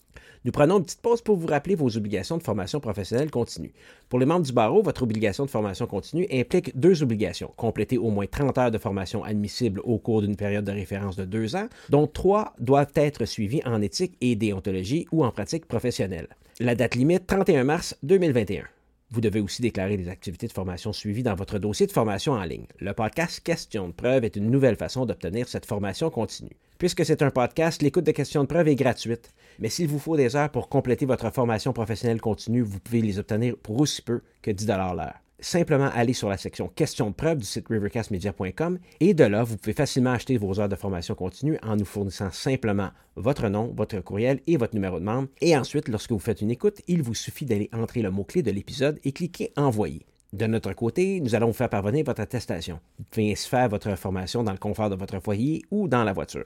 Nous prenons une petite pause pour vous rappeler vos obligations de formation professionnelle continue. Pour les membres du barreau, votre obligation de formation continue implique deux obligations. Compléter au moins 30 heures de formation admissible au cours d'une période de référence de deux ans, dont trois doivent être suivies en éthique et déontologie ou en pratique professionnelle. La date limite, 31 mars 2021. Vous devez aussi déclarer des activités de formation suivies dans votre dossier de formation en ligne. Le podcast Questions de preuve est une nouvelle façon d'obtenir cette formation continue. Puisque c'est un podcast, l'écoute de questions de preuve est gratuite. Mais s'il vous faut des heures pour compléter votre formation professionnelle continue, vous pouvez les obtenir pour aussi peu que 10 l'heure simplement aller sur la section questions de preuve du site rivercastmedia.com et de là, vous pouvez facilement acheter vos heures de formation continue en nous fournissant simplement votre nom, votre courriel et votre numéro de membre. Et ensuite, lorsque vous faites une écoute, il vous suffit d'aller entrer le mot-clé de l'épisode et cliquer Envoyer. De notre côté, nous allons vous faire parvenir votre attestation. Vous pouvez ainsi faire votre formation dans le confort de votre foyer ou dans la voiture.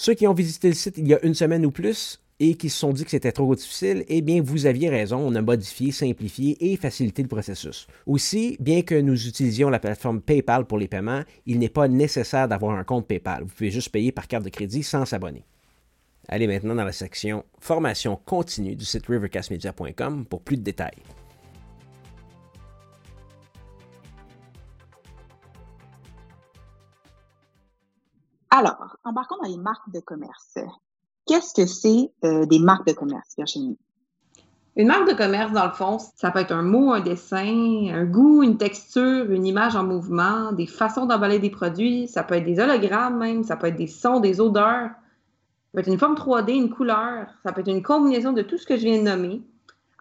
Ceux qui ont visité le site il y a une semaine ou plus et qui se sont dit que c'était trop difficile, eh bien, vous aviez raison, on a modifié, simplifié et facilité le processus. Aussi, bien que nous utilisions la plateforme PayPal pour les paiements, il n'est pas nécessaire d'avoir un compte PayPal. Vous pouvez juste payer par carte de crédit sans s'abonner. Allez maintenant dans la section Formation continue du site rivercastmedia.com pour plus de détails. Alors, embarquons dans les marques de commerce. Qu'est-ce que c'est euh, des marques de commerce, Virginie? Une marque de commerce, dans le fond, ça peut être un mot, un dessin, un goût, une texture, une image en mouvement, des façons d'emballer des produits, ça peut être des hologrammes même, ça peut être des sons, des odeurs, ça peut être une forme 3D, une couleur, ça peut être une combinaison de tout ce que je viens de nommer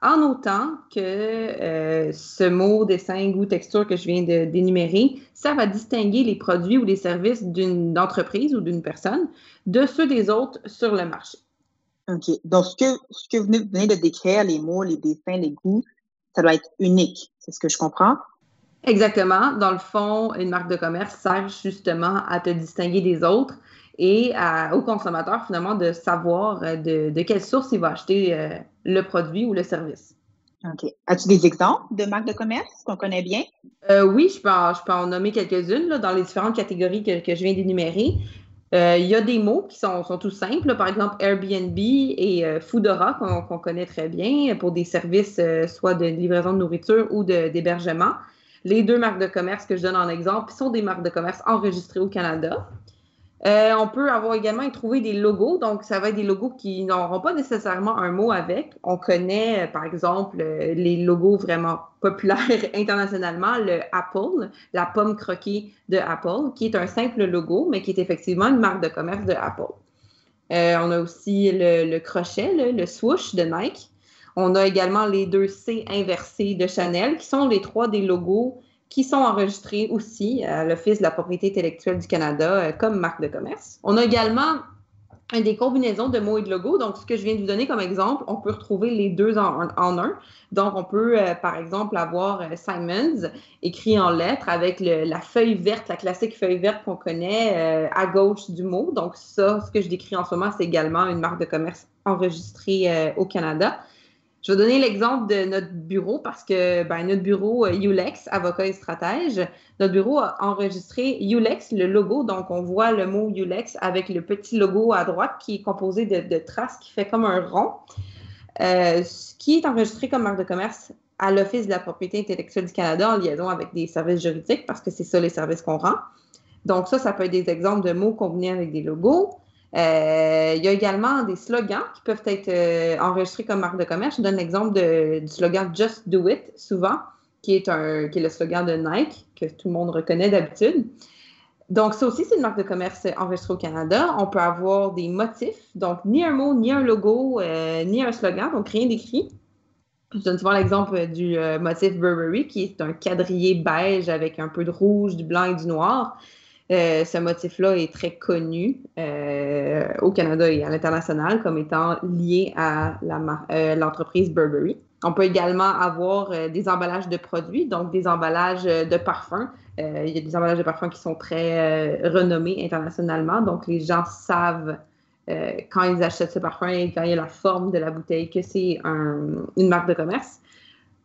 en autant que euh, ce mot, dessin, goût, texture que je viens d'énumérer, ça va distinguer les produits ou les services d'une entreprise ou d'une personne de ceux des autres sur le marché. OK. Donc, ce que, ce que vous venez de décrire, les mots, les dessins, les goûts, ça doit être unique. C'est ce que je comprends? Exactement. Dans le fond, une marque de commerce sert justement à te distinguer des autres et au consommateur finalement de savoir euh, de, quelle source il va acheter euh, le produit ou le service. OK. As-tu des exemples de marques de commerce qu'on connaît bien? Euh, oui, je peux, en, je peux en nommer quelques-unes dans les différentes catégories que, je viens d'énumérer. il y a des mots qui sont, sont tout simples, par exemple Airbnb et Foodora qu'on connaît très bien pour des services soit de livraison de nourriture ou d'hébergement. Les deux marques de commerce que je donne en exemple sont des marques de commerce enregistrées au Canada. Euh, on peut avoir également trouvé des logos. Donc, ça va être des logos qui n'auront pas nécessairement un mot avec. On connaît, euh, par exemple, euh, les logos vraiment populaires [laughs] internationalement, le Apple, la pomme croquée de Apple, qui est un simple logo, mais qui est effectivement une marque de commerce de Apple. on a aussi le, crochet, le swoosh de Nike. On a également les deux C inversés de Chanel, qui sont les trois des logos qui sont enregistrés aussi à l'Office de la propriété intellectuelle du Canada comme marque de commerce. On a également des combinaisons de mots et de logos. Donc, ce que je viens de vous donner comme exemple, on peut retrouver les deux en, un. Donc, on peut, euh, par exemple, avoir euh, Simons écrit en lettres avec la feuille verte, la classique feuille verte qu'on connaît euh, à gauche du mot. Donc, ça, ce que je décris en ce moment, c'est également une marque de commerce enregistrée au Canada. Je vais donner l'exemple de notre bureau parce que ben, notre bureau euh, Ulex, avocat et stratège, notre bureau a enregistré Ulex, le logo. Donc, on voit le mot Ulex avec le petit logo à droite qui est composé de, traces qui fait comme un rond, euh, qui est enregistré comme marque de commerce à l'Office de la propriété intellectuelle du Canada en liaison avec des services juridiques parce que c'est ça les services qu'on rend. Donc, ça, ça peut être des exemples de mots combinés avec des logos. Euh, il y a également des slogans qui peuvent être euh, enregistrés comme marque de commerce. Je donne l'exemple du slogan Just Do It, souvent, qui est, un, le slogan de Nike, que tout le monde reconnaît d'habitude. Donc, ça aussi, c'est une marque de commerce enregistrée au Canada. On peut avoir des motifs, donc ni un mot, ni un logo, euh, ni un slogan, donc rien d'écrit. Je donne souvent l'exemple du motif Burberry, qui est un quadrillé beige avec un peu de rouge, du blanc et du noir. Euh, ce motif-là est très connu euh, au Canada et à l'international comme étant lié à euh, l'entreprise Burberry. On peut également avoir des emballages de produits, donc des emballages de parfums. il y a des emballages de parfums qui sont très renommés internationalement, donc les gens savent quand ils achètent ce parfum et quand il y a la forme de la bouteille que c'est une marque de commerce.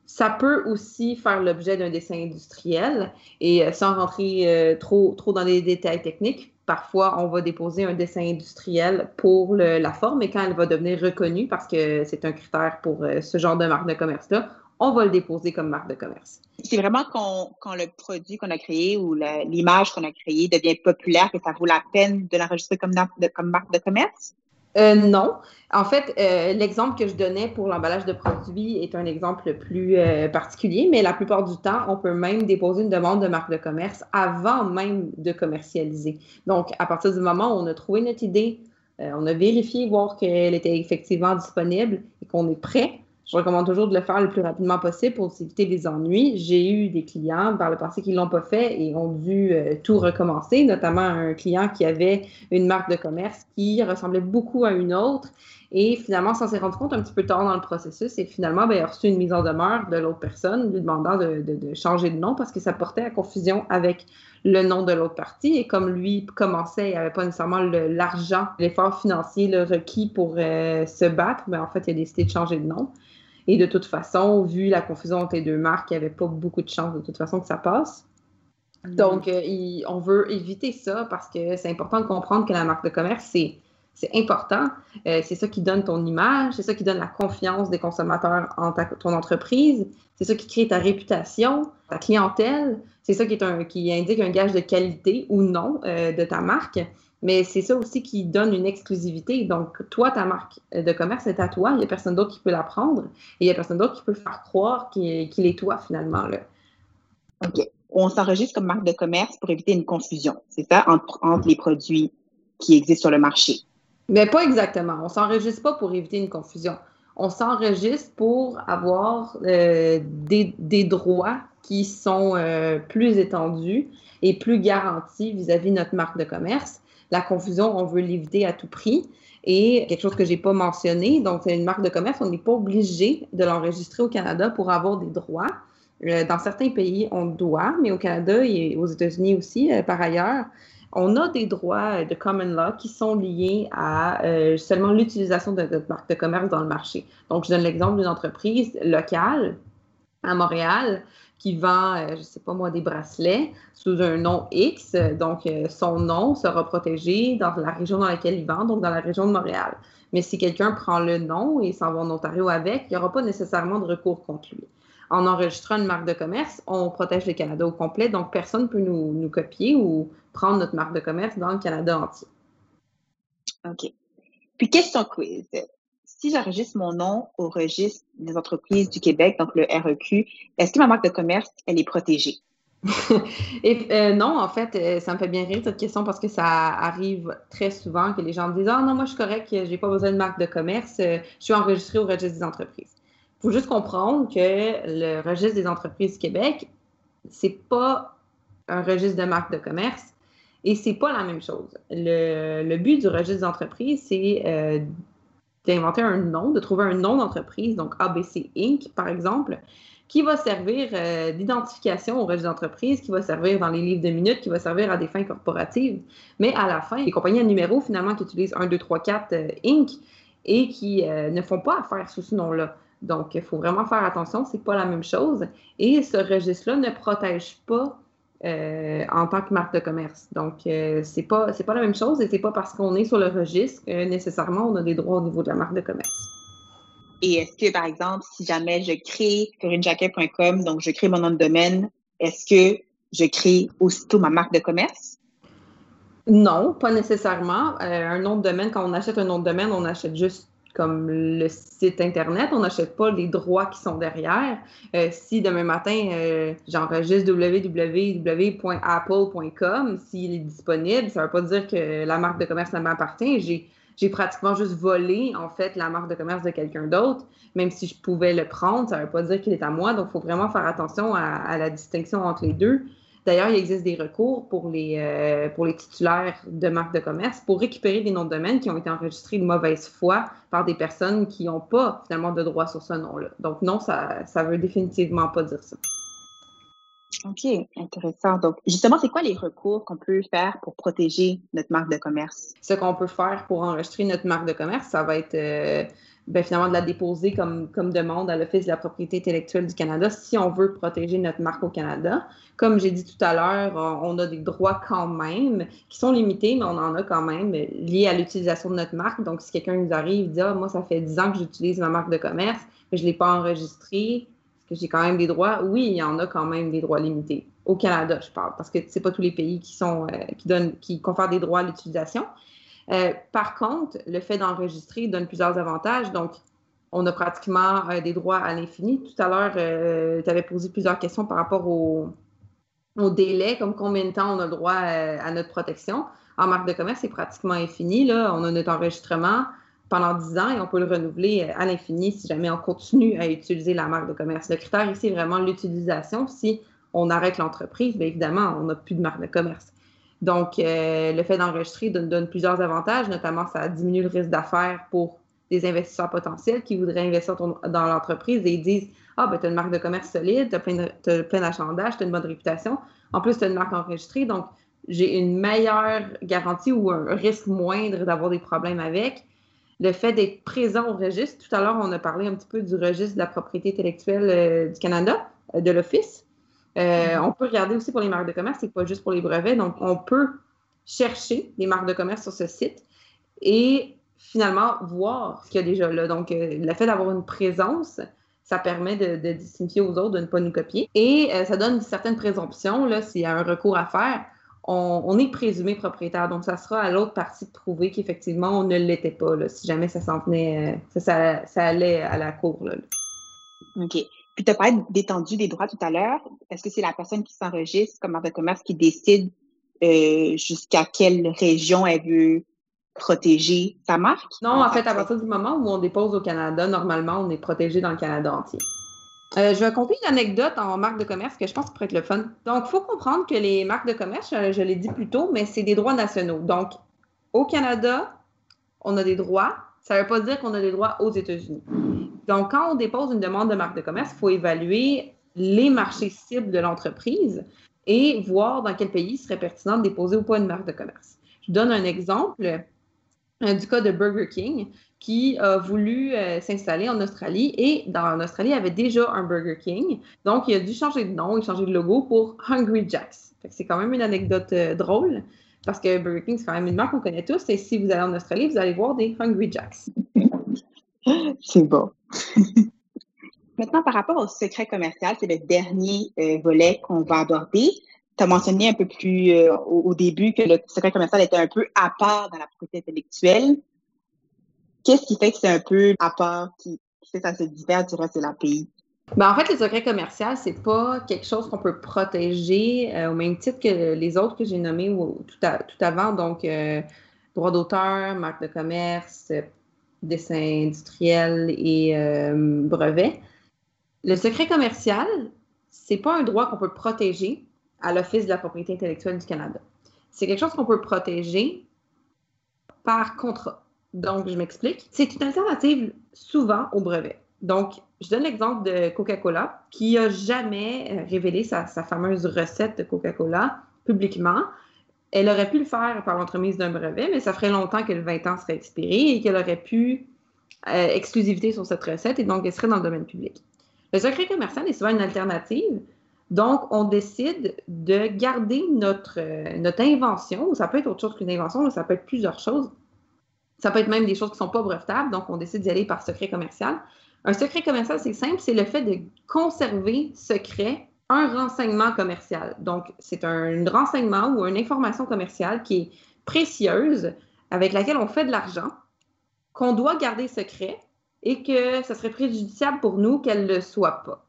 Ça peut aussi faire l'objet d'un dessin industriel et euh, sans rentrer euh, trop, trop dans les détails techniques, parfois on va déposer un dessin industriel pour la forme et quand elle va devenir reconnue, parce que c'est un critère pour euh, ce genre de marque de commerce-là, on va le déposer comme marque de commerce. C'est vraiment quand, le produit qu'on a créé ou l'image qu'on a créée devient populaire que ça vaut la peine de l'enregistrer comme marque de commerce? Euh, non. En fait, euh, l'exemple que je donnais pour l'emballage de produits est un exemple plus euh, particulier, mais la plupart du temps, on peut même déposer une demande de marque de commerce avant même de commercialiser. Donc, à partir du moment où on a trouvé notre idée, on a vérifié, voir qu'elle était effectivement disponible et qu'on est prêt, je recommande toujours de le faire le plus rapidement possible pour éviter les ennuis. J'ai eu des clients par le passé qui ne l'ont pas fait et ont dû euh, tout recommencer, notamment un client qui avait une marque de commerce qui ressemblait beaucoup à une autre et finalement, s'en s'est rendu compte un petit peu tard dans le processus et finalement, ben, il a reçu une mise en demeure de l'autre personne lui demandant de, changer de nom parce que ça portait à confusion avec le nom de l'autre partie. Et comme lui commençait, il n'avait pas nécessairement l'argent, l'effort financier le requis pour euh, se battre, mais ben, en fait, il a décidé de changer de nom. Et de toute façon, vu la confusion entre les deux marques, il n'y avait pas beaucoup de chance de toute façon que ça passe. Mm. Donc, euh, on veut éviter ça parce que c'est important de comprendre que la marque de commerce, c'est, important. Euh, c'est ça qui donne ton image, c'est ça qui donne la confiance des consommateurs en ton entreprise, c'est ça qui crée ta réputation, ta clientèle, c'est ça qui, est un, qui indique un gage de qualité ou non euh, de ta marque. Mais c'est ça aussi qui donne une exclusivité. Donc, toi, ta marque de commerce est à toi. Il n'y a personne d'autre qui peut la prendre. Et il n'y a personne d'autre qui peut faire croire qu'il est toi, finalement. Là. OK. On s'enregistre comme marque de commerce pour éviter une confusion, c'est ça, entre, les produits qui existent sur le marché. Mais pas exactement. On ne s'enregistre pas pour éviter une confusion. On s'enregistre pour avoir euh, des, droits qui sont euh, plus étendus et plus garantis vis-à-vis de notre marque de commerce. La confusion, on veut l'éviter à tout prix. Et quelque chose que je n'ai pas mentionné, donc c'est une marque de commerce, on n'est pas obligé de l'enregistrer au Canada pour avoir des droits. Euh, dans certains pays, on doit, mais au Canada et aux États-Unis aussi, euh, par ailleurs, on a des droits de common law qui sont liés à euh, seulement l'utilisation de notre marque de commerce dans le marché. Donc, je donne l'exemple d'une entreprise locale à Montréal qui vend, euh, je ne sais pas moi, des bracelets sous un nom X. Donc, euh, son nom sera protégé dans la région dans laquelle il vend, donc dans la région de Montréal. Mais si quelqu'un prend le nom et s'en va en Ontario avec, il n'y aura pas nécessairement de recours contre lui. En enregistrant une marque de commerce, on protège le Canada au complet, donc personne ne peut nous, nous copier ou prendre notre marque de commerce dans le Canada entier. OK. Puis, question quiz si j'enregistre mon nom au registre des entreprises du Québec, donc le REQ, est-ce que ma marque de commerce, elle est protégée? [laughs] Euh, non, en fait, euh, ça me fait bien rire cette question parce que ça arrive très souvent que les gens me disent Ah non, moi je suis correct, j'ai pas besoin de marque de commerce, euh, je suis enregistré au registre des entreprises. Il faut juste comprendre que le registre des entreprises du Québec, c'est pas un registre de marque de commerce et c'est pas la même chose. Le, le but du registre des entreprises, c'est d'inventer un nom, de trouver un nom d'entreprise, donc ABC Inc. par exemple, qui va servir euh, d'identification au registre d'entreprise, qui va servir dans les livres de minutes, qui va servir à des fins corporatives. Mais à la fin, les compagnies à numéro, finalement, qui utilisent 1, 2, 3, 4 Inc. et qui euh, ne font pas affaire sous ce nom-là. Donc, il faut vraiment faire attention, c'est pas la même chose. Et ce registre-là ne protège pas euh, en tant que marque de commerce. Donc, c'est pas, pas la même chose et c'est pas parce qu'on est sur le registre que nécessairement on a des droits au niveau de la marque de commerce. Et est-ce que, par exemple, si jamais je crée corinnejaquet.com, donc je crée mon nom de domaine, est-ce que je crée aussitôt ma marque de commerce? Non, pas nécessairement. Euh, un nom de domaine, quand on achète un nom de domaine, on achète juste comme le site Internet, on n'achète pas les droits qui sont derrière. Euh, si demain matin, euh, j'enregistre www.apple.com, s'il est disponible, ça ne veut pas dire que la marque de commerce m'appartient. J'ai j'ai pratiquement juste volé, en fait, la marque de commerce de quelqu'un d'autre. Même si je pouvais le prendre, ça ne veut pas dire qu'il est à moi. Donc, il faut vraiment faire attention à, la distinction entre les deux. D'ailleurs, il existe des recours pour les, euh, pour les titulaires de marques de commerce pour récupérer des noms de domaine qui ont été enregistrés de mauvaise foi par des personnes qui n'ont pas finalement de droit sur ce nom-là. Donc non, ça ne veut définitivement pas dire ça. OK, intéressant. Donc, justement, c'est quoi les recours qu'on peut faire pour protéger notre marque de commerce? Ce qu'on peut faire pour enregistrer notre marque de commerce, ça va être euh, ben, finalement de la déposer comme, demande à l'Office de la propriété intellectuelle du Canada si on veut protéger notre marque au Canada. Comme j'ai dit tout à l'heure, on a des droits quand même qui sont limités, mais on en a quand même liés à l'utilisation de notre marque. Donc, si quelqu'un nous arrive et dit Ah, moi, ça fait 10 ans que j'utilise ma marque de commerce, mais je ne l'ai pas enregistrée, j'ai quand même des droits? Oui, il y en a quand même des droits limités. Au Canada, je parle, parce que c'est pas tous les pays qui euh, donnent, qui confèrent des droits à l'utilisation. Euh, par contre, le fait d'enregistrer donne plusieurs avantages. Donc, on a pratiquement euh, des droits à l'infini. Tout à l'heure, tu avais posé plusieurs questions par rapport au, au, délai, comme combien de temps on a le droit à notre protection. En marque de commerce, c'est pratiquement infini. Là. On a notre enregistrement pendant 10 ans et on peut le renouveler euh, à l'infini si jamais on continue à utiliser la marque de commerce. Le critère ici est vraiment l'utilisation. Si on arrête l'entreprise, bien évidemment, on n'a plus de marque de commerce. Donc, euh, le fait d'enregistrer donne, plusieurs avantages, notamment ça diminue le risque d'affaires pour des investisseurs potentiels qui voudraient investir dans l'entreprise et ils disent Ah, ben, tu as une marque de commerce solide, tu as plein d'achandages, tu as une bonne réputation. En plus, tu as une marque enregistrée. Donc, j'ai une meilleure garantie ou un risque moindre d'avoir des problèmes avec le fait d'être présent au registre. Tout à l'heure, on a parlé un petit peu du registre de la propriété intellectuelle euh, du Canada, euh, de l'Office. Euh, mm-hmm. On peut regarder aussi pour les marques de commerce, c'est pas juste pour les brevets. Donc, on peut chercher les marques de commerce sur ce site et finalement voir ce qu'il y a déjà là. Donc, le fait d'avoir une présence, ça permet de, de, distinguer aux autres, de ne pas nous copier. Et ça donne une certaine présomption, là, s'il y a un recours à faire on, est présumé propriétaire. Donc, ça sera à l'autre partie de prouver qu'effectivement, on ne l'était pas, si jamais ça s'en venait, euh, ça, ça, allait à la cour. Là. OK. Puis, tu as parlé d'étendue des droits tout à l'heure? Est-ce que c'est la personne qui s'enregistre comme marque de commerce qui décide euh, jusqu'à quelle région elle veut protéger sa marque? Non, en fait, à partir du moment où on dépose au Canada, normalement, on est protégé dans le Canada entier. Euh, je vais raconter une anecdote en marque de commerce que je pense pourrait être le fun. Donc, il faut comprendre que les marques de commerce, je, l'ai dit plus tôt, mais c'est des droits nationaux. Donc, au Canada, on a des droits. Ça ne veut pas dire qu'on a des droits aux États-Unis. Donc, quand on dépose une demande de marque de commerce, il faut évaluer les marchés cibles de l'entreprise et voir dans quel pays il serait pertinent de déposer ou pas une marque de commerce. Je donne un exemple euh, du cas de Burger King qui a voulu euh, s'installer en Australie et dans l'Australie, il y avait déjà un Burger King. Donc, il a dû changer de nom et changer de logo pour Hungry Jacks. C'est quand même une anecdote euh, drôle parce que Burger King, c'est quand même une marque qu'on connaît tous et si vous allez en Australie, vous allez voir des Hungry Jacks. [laughs] c'est bon. [laughs] Maintenant, par rapport au secret commercial, c'est le dernier euh, volet qu'on va aborder. Tu as mentionné un peu plus au, au, début que le secret commercial était un peu à part dans la propriété intellectuelle. Qu'est-ce qui fait que c'est un peu à part, qui, fait que ça se diffère du reste de la pays? Ben, en fait, le secret commercial, c'est pas quelque chose qu'on peut protéger euh, au même titre que les autres que j'ai nommés tout, tout, avant. Donc, euh, droit d'auteur, marque de commerce, dessin industriel et euh, brevet. Le secret commercial, c'est pas un droit qu'on peut protéger à l'Office de la propriété intellectuelle du Canada. C'est quelque chose qu'on peut protéger par contrat. Donc, je m'explique. C'est une alternative souvent au brevet. Donc, je donne l'exemple de Coca-Cola, qui n'a jamais euh, révélé sa, fameuse recette de Coca-Cola publiquement. Elle aurait pu le faire par l'entremise d'un brevet, mais ça ferait longtemps que le 20 ans serait expiré et qu'elle aurait pu euh, exclusivité sur cette recette et donc elle serait dans le domaine public. Le secret commercial est souvent une alternative. Donc, on décide de garder notre, euh, notre invention, ça peut être autre chose qu'une invention, ça peut être plusieurs choses. Ça peut être même des choses qui ne sont pas brevetables, donc on décide d'y aller par secret commercial. Un secret commercial, c'est simple, c'est le fait de conserver secret un renseignement commercial. Donc, c'est un renseignement ou une information commerciale qui est précieuse, avec laquelle on fait de l'argent, qu'on doit garder secret et que ce serait préjudiciable pour nous qu'elle ne le soit pas.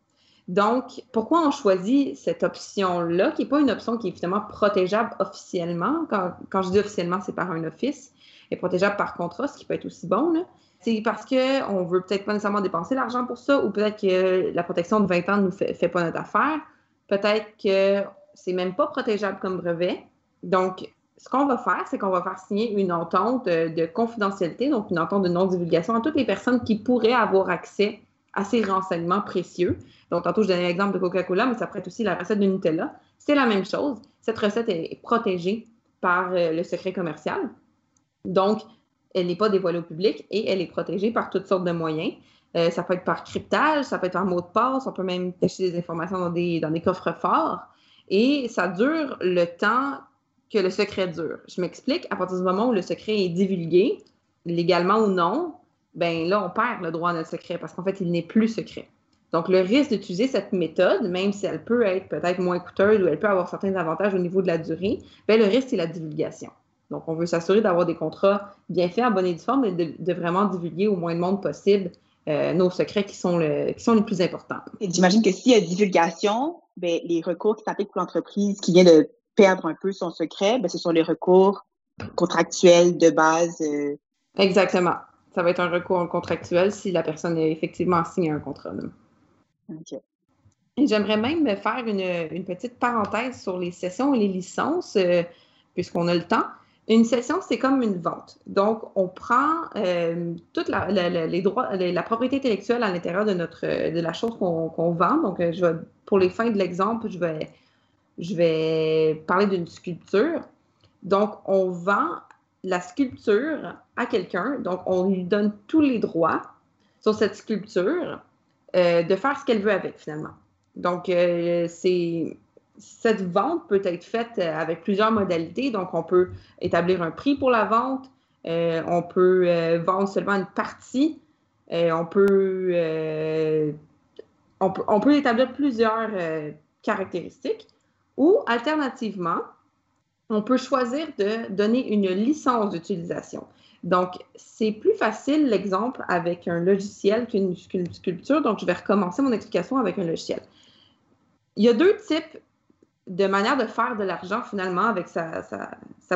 Donc, pourquoi on choisit cette option-là, qui n'est pas une option qui est évidemment protégeable officiellement? Quand, quand je dis officiellement, c'est par un office, et protégeable par contrat, ce qui peut être aussi bon. C'est parce qu'on veut peut-être pas nécessairement dépenser l'argent pour ça, ou peut-être que la protection de 20 ans ne nous fait, fait pas notre affaire. Peut-être que c'est même pas protégeable comme brevet. Donc, ce qu'on va faire, c'est qu'on va faire signer une entente de, confidentialité, donc une entente de non-divulgation à toutes les personnes qui pourraient avoir accès à ces renseignements précieux. Donc, tantôt, je donnais l'exemple de Coca-Cola, mais ça prête aussi la recette de Nutella. C'est la même chose. Cette recette est protégée par euh, le secret commercial. Donc, elle n'est pas dévoilée au public et elle est protégée par toutes sortes de moyens. Euh, ça peut être par cryptage, ça peut être par mot de passe, on peut même cacher des informations dans des, dans des coffres forts. Et ça dure le temps que le secret dure. Je m'explique, à partir du moment où le secret est divulgué, légalement ou non, ben là, on perd le droit à notre secret parce qu'en fait, il n'est plus secret. Donc, le risque d'utiliser cette méthode, même si elle peut être peut-être moins coûteuse ou elle peut avoir certains avantages au niveau de la durée, ben, le risque, c'est la divulgation. Donc, on veut s'assurer d'avoir des contrats bien faits, en bonne et due forme, et de, vraiment divulguer au moins de monde possible euh, nos secrets qui sont, le, qui sont les plus importants. J'imagine que s'il y a divulgation, ben, les recours qui s'appliquent pour l'entreprise qui vient de perdre un peu son secret, ben, ce sont les recours contractuels de base. Euh. Exactement. Ça va être un recours contractuel si la personne a effectivement signé un contrat. OK. J'aimerais même faire une, petite parenthèse sur les sessions et les licences, euh, puisqu'on a le temps. Une session, c'est comme une vente. Donc, on prend euh, toute la, les droits, la propriété intellectuelle à l'intérieur de notre de la chose qu'on vend. Donc, je vais, pour les fins de l'exemple, je vais je vais parler d'une sculpture. Donc, on vend la sculpture à quelqu'un, donc on lui donne tous les droits sur cette sculpture euh, de faire ce qu'elle veut avec finalement. Donc, euh, c'est cette vente peut être faite avec plusieurs modalités. Donc, on peut établir un prix pour la vente, euh, on peut vendre seulement une partie, on peut établir plusieurs caractéristiques. Ou alternativement, on peut choisir de donner une licence d'utilisation. Donc, c'est plus facile l'exemple avec un logiciel qu'une sculpture. Donc, je vais recommencer mon explication avec un logiciel. Il y a deux types de manières de faire de l'argent finalement avec sa,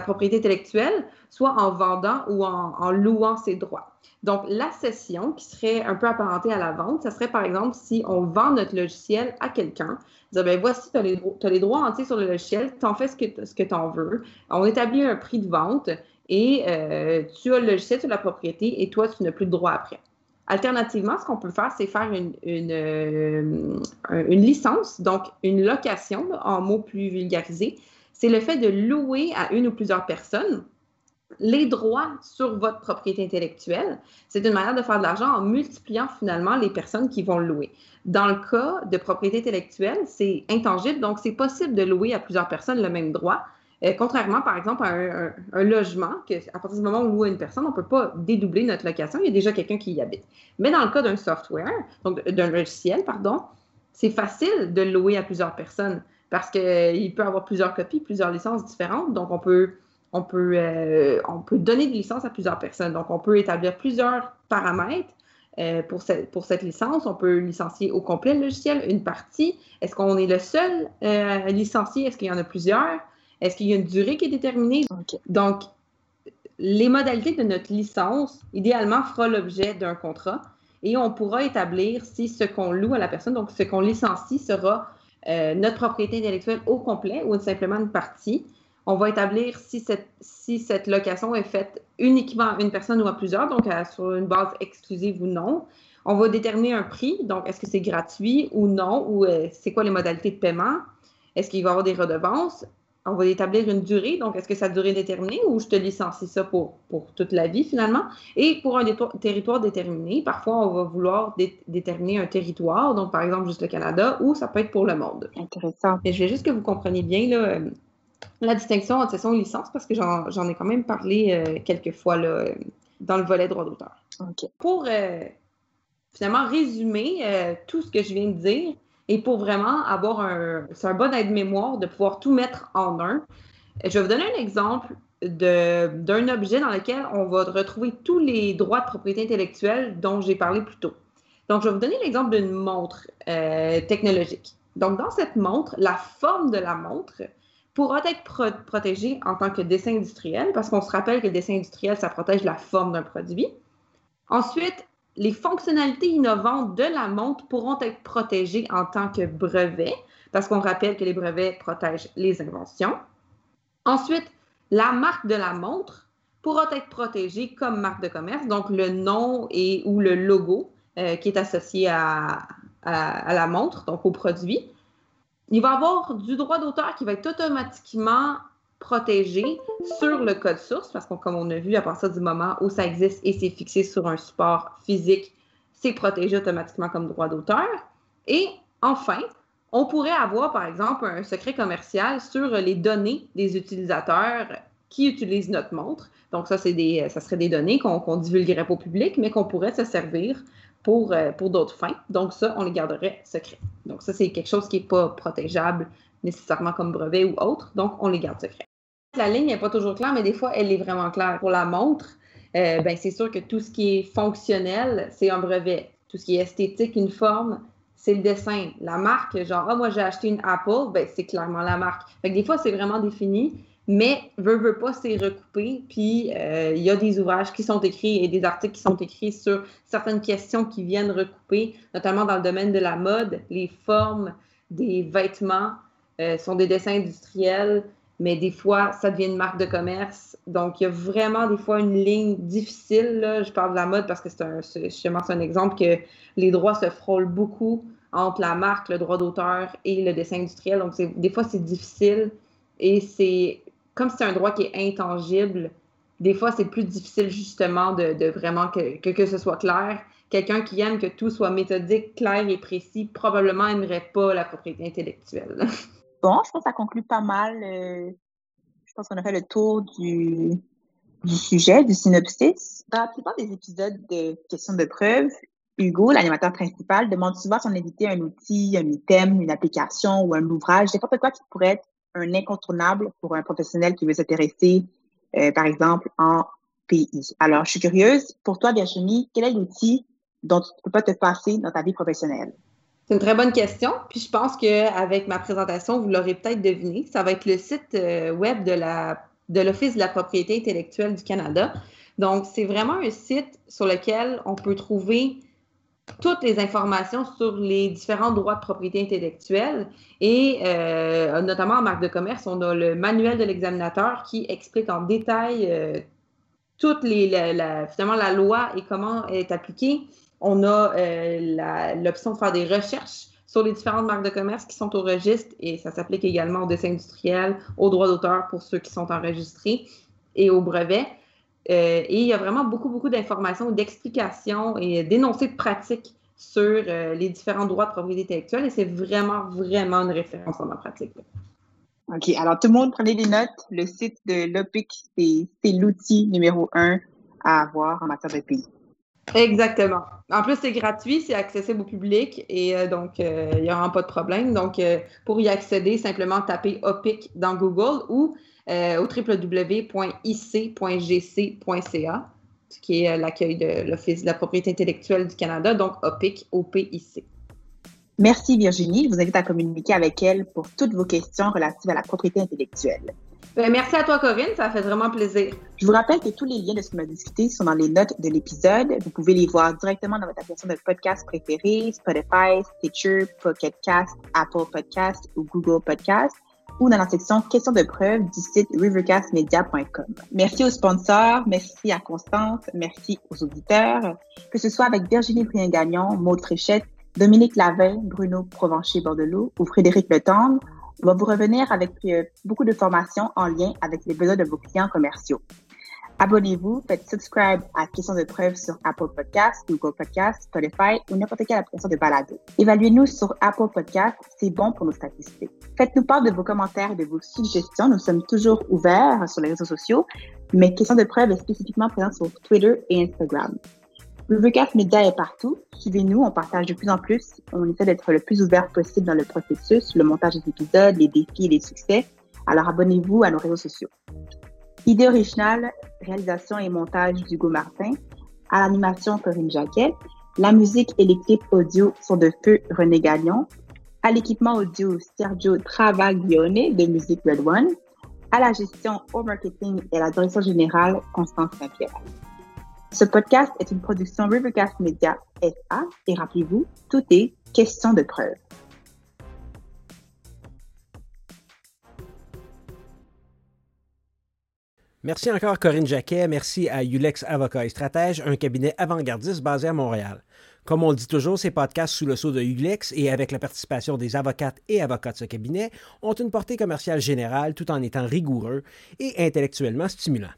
propriété intellectuelle, soit en vendant ou en, louant ses droits. Donc, la cession, qui serait un peu apparentée à la vente, ça serait par exemple si on vend notre logiciel à quelqu'un, dire, ben voici, tu as, les droits entiers sur le logiciel, tu en fais ce que, ce que tu en veux. On établit un prix de vente et euh, tu as le logiciel, tu as la propriété et toi, tu n'as plus de droit après. Alternativement, ce qu'on peut faire, c'est faire une, euh, licence, donc une location, en mots plus vulgarisés. C'est le fait de louer à une ou plusieurs personnes les droits sur votre propriété intellectuelle. C'est une manière de faire de l'argent en multipliant finalement les personnes qui vont louer. Dans le cas de propriété intellectuelle, c'est intangible, donc c'est possible de louer à plusieurs personnes le même droit. Euh, contrairement, par exemple, à un, logement, que, à partir du moment où on loue à une personne, on ne peut pas dédoubler notre location, il y a déjà quelqu'un qui y habite. Mais dans le cas d'un software, donc d'un logiciel, pardon, c'est facile de louer à plusieurs personnes parce qu'il euh, peut avoir plusieurs copies, plusieurs licences différentes, donc on peut on peut, euh, on peut donner des licences à plusieurs personnes. Donc, on peut établir plusieurs paramètres euh, pour, pour, cette licence. On peut licencier au complet le logiciel, une partie. Est-ce qu'on est le seul licencié? Est-ce qu'il y en a plusieurs? Est-ce qu'il y a une durée qui est déterminée? Donc, les modalités de notre licence, idéalement, fera l'objet d'un contrat et on pourra établir si ce qu'on loue à la personne, donc ce qu'on licencie, sera euh, notre propriété intellectuelle au complet ou simplement une partie. On va établir si cette, si cette location est faite uniquement à une personne ou à plusieurs, donc sur une base exclusive ou non. On va déterminer un prix, donc est-ce que c'est gratuit ou non, ou euh, c'est quoi les modalités de paiement, est-ce qu'il va y avoir des redevances, on va établir une durée. Donc, est-ce que ça durée déterminée ou je te licencie ça pour, pour toute la vie finalement? Et pour un territoire déterminé, parfois, on va vouloir déterminer un territoire, donc par exemple juste le Canada, ou ça peut être pour le monde. Intéressant. Mais je veux juste que vous compreniez bien là, euh, la distinction entre session et licence parce que j'en ai quand même parlé euh, quelques fois là, euh, dans le volet droit d'auteur. Pour finalement résumer tout ce que je viens de dire, et pour vraiment avoir un, un bon aide-mémoire de pouvoir tout mettre en un. Je vais vous donner un exemple d'un objet dans lequel on va retrouver tous les droits de propriété intellectuelle dont j'ai parlé plus tôt. Donc, je vais vous donner l'exemple d'une montre euh, technologique. Donc, dans cette montre, la forme de la montre pourra être protégée en tant que dessin industriel, parce qu'on se rappelle que le dessin industriel, ça protège la forme d'un produit. Ensuite, les fonctionnalités innovantes de la montre pourront être protégées en tant que brevet, parce qu'on rappelle que les brevets protègent les inventions. Ensuite, la marque de la montre pourra être protégée comme marque de commerce, donc le nom et ou le logo euh, qui est associé à, la montre, donc au produit. Il va y avoir du droit d'auteur qui va être automatiquement protégé sur le code source, parce que comme on a vu, à partir du moment où ça existe et c'est fixé sur un support physique, c'est protégé automatiquement comme droit d'auteur. Et enfin, on pourrait avoir, par exemple, un secret commercial sur les données des utilisateurs qui utilisent notre montre. Donc, ça, c'est ça serait des données qu'on ne divulguerait au public, mais qu'on pourrait se servir pour, euh, pour d'autres fins. Donc, ça, on les garderait secrets. Donc, ça, c'est quelque chose qui n'est pas protégeable nécessairement comme brevet ou autre. Donc, on les garde secrets. La ligne n'est pas toujours claire, mais des fois, elle est vraiment claire. Pour la montre, euh, ben, c'est sûr que tout ce qui est fonctionnel, c'est un brevet. Tout ce qui est esthétique, une forme, c'est le dessin. La marque, genre, ah, moi, j'ai acheté une Apple, ben, c'est clairement la marque. Fait des fois, c'est vraiment défini, mais veut, veut pas, c'est recoupé. Puis, euh, il y a des ouvrages qui sont écrits et des articles qui sont écrits sur certaines questions qui viennent recouper, notamment dans le domaine de la mode, les formes des vêtements, euh, sont des dessins industriels, mais des fois, ça devient une marque de commerce. Donc, il y a vraiment des fois une ligne difficile. Là. Je parle de la mode parce que c'est un, justement, c'est un exemple que les droits se frôlent beaucoup entre la marque, le droit d'auteur et le dessin industriel. Donc, des fois, c'est difficile et c'est comme c'est un droit qui est intangible. Des fois, c'est plus difficile justement de, vraiment que, que, que, ce soit clair. Quelqu'un qui aime que tout soit méthodique, clair et précis, probablement n'aimerait pas la propriété intellectuelle. [laughs] Bon, je pense que ça conclut pas mal. Euh, je pense qu'on a fait le tour du, sujet, du synopsis. Dans la plupart des épisodes de questions de preuve, Hugo, l'animateur principal, demande souvent à son invité un outil, un item, une application ou un ouvrage, n'importe quoi qui pourrait être un incontournable pour un professionnel qui veut s'intéresser, euh, par exemple, en PI. Alors, je suis curieuse, pour toi, Virginie, quel est l'outil dont tu ne peux pas te passer dans ta vie professionnelle? C'est une très bonne question. Puis je pense qu'avec ma présentation, vous l'aurez peut-être deviné, ça va être le site euh, web de la l'Office de la propriété intellectuelle du Canada. Donc, c'est vraiment un site sur lequel on peut trouver toutes les informations sur les différents droits de propriété intellectuelle et euh, notamment en marque de commerce, on a le manuel de l'examinateur qui explique en détail euh, toutes les, la, finalement la loi et comment elle est appliquée. On a euh, l'option de faire des recherches sur les différentes marques de commerce qui sont au registre et ça s'applique également au dessin industriel, aux droits d'auteur pour ceux qui sont enregistrés et au brevet. Euh, et il y a vraiment beaucoup, beaucoup d'informations, d'explications et d'énoncés de pratiques sur euh, les différents droits de propriété intellectuelle et c'est vraiment, vraiment une référence en ma pratique. OK. Alors, tout le monde prenez des notes. Le site de l'OPIC, c'est l'outil numéro un à avoir en matière de pays. Exactement. En plus, c'est gratuit, c'est accessible au public et euh, donc euh, il n'y aura pas de problème. Donc, euh, pour y accéder, simplement taper OPIC dans Google ou au www.ic.gc.ca. qui est l'accueil de l'Office de la propriété intellectuelle du Canada, donc OPIC, OPIC. Merci Virginie. Je vous invite à communiquer avec elle pour toutes vos questions relatives à la propriété intellectuelle. Ben, merci à toi, Corinne. Ça fait vraiment plaisir. Je vous rappelle que tous les liens de ce qu'on a discuté sont dans les notes de l'épisode. Vous pouvez les voir directement dans votre application de podcast préférée, Spotify, Stitcher, Pocket Cast, Apple Podcast ou Google Podcast ou dans la section questions de preuve du site rivercastmedia.com. Merci aux sponsors, merci à Constance, merci aux auditeurs, que ce soit avec Virginie Brien-Gagnon, Maude Fréchette, Dominique Lavin, Bruno Provencher-Bordelot ou Frédéric Letendre. On va vous revenir avec euh, beaucoup de formations en lien avec les besoins de vos clients commerciaux. Abonnez-vous, faites subscribe à Questions de preuve sur Apple Podcasts, Google Podcasts, Spotify ou n'importe quelle application de balado. Évaluez-nous sur Apple Podcasts, c'est bon pour nos statistiques. Faites-nous part de vos commentaires et de vos suggestions. Nous sommes toujours ouverts sur les réseaux sociaux, mais Questions de preuve est spécifiquement présente sur Twitter et Instagram. Rivercast Media est partout. Suivez-nous, on partage de plus en plus. On essaie d'être le plus ouvert possible dans le processus, le montage des épisodes, les défis et les succès. Alors abonnez-vous à nos réseaux sociaux. Idée originale, réalisation et montage d'Hugo Martin. À l'animation, Corinne Jacquet. La musique et l'équipe audio sont de feu René Gagnon. À l'équipement audio, Sergio Travaglione de Musique Red One. À la gestion au marketing et à la direction générale, Constance Saint-Pierre. Ce podcast est une production Rivercast Media SA et rappelez-vous, tout est question de preuve. Merci encore Corinne Jacquet, merci à Ulex Avocat et Stratège, un cabinet avant-gardiste basé à Montréal. Comme on le dit toujours, ces podcasts sous le sceau de Ulex et avec la participation des avocates et avocats de ce cabinet ont une portée commerciale générale tout en étant rigoureux et intellectuellement stimulants.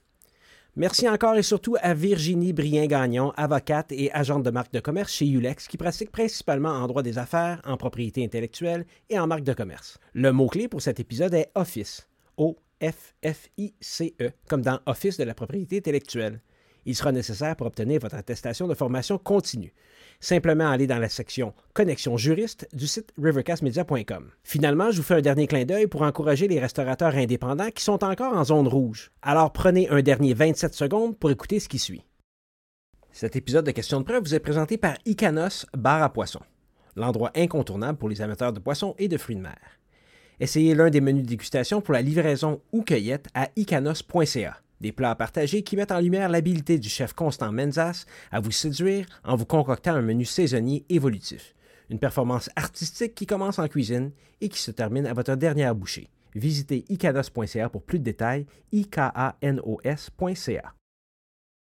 Merci encore et surtout à Virginie Brien-Gagnon, avocate et agente de marque de commerce chez Ulex, qui pratique principalement en droit des affaires, en propriété intellectuelle et en marque de commerce. Le mot-clé pour cet épisode est Office. O-F-F-I-C-E, comme dans Office de la propriété intellectuelle. Il sera nécessaire pour obtenir votre attestation de formation continue simplement aller dans la section Connexion juriste du site rivercastmedia.com. Finalement, je vous fais un dernier clin d'œil pour encourager les restaurateurs indépendants qui sont encore en zone rouge. Alors prenez un dernier 27 secondes pour écouter ce qui suit. Cet épisode de Questions de preuve vous est présenté par Icanos Bar à poissons, l'endroit incontournable pour les amateurs de poissons et de fruits de mer. Essayez l'un des menus de dégustation pour la livraison ou cueillette à icanos.ca. Des plats partagés qui mettent en lumière l'habileté du chef Constant Menzas à vous séduire en vous concoctant un menu saisonnier évolutif. Une performance artistique qui commence en cuisine et qui se termine à votre dernière bouchée. Visitez icanos.ca pour plus de détails, ikanos.ca.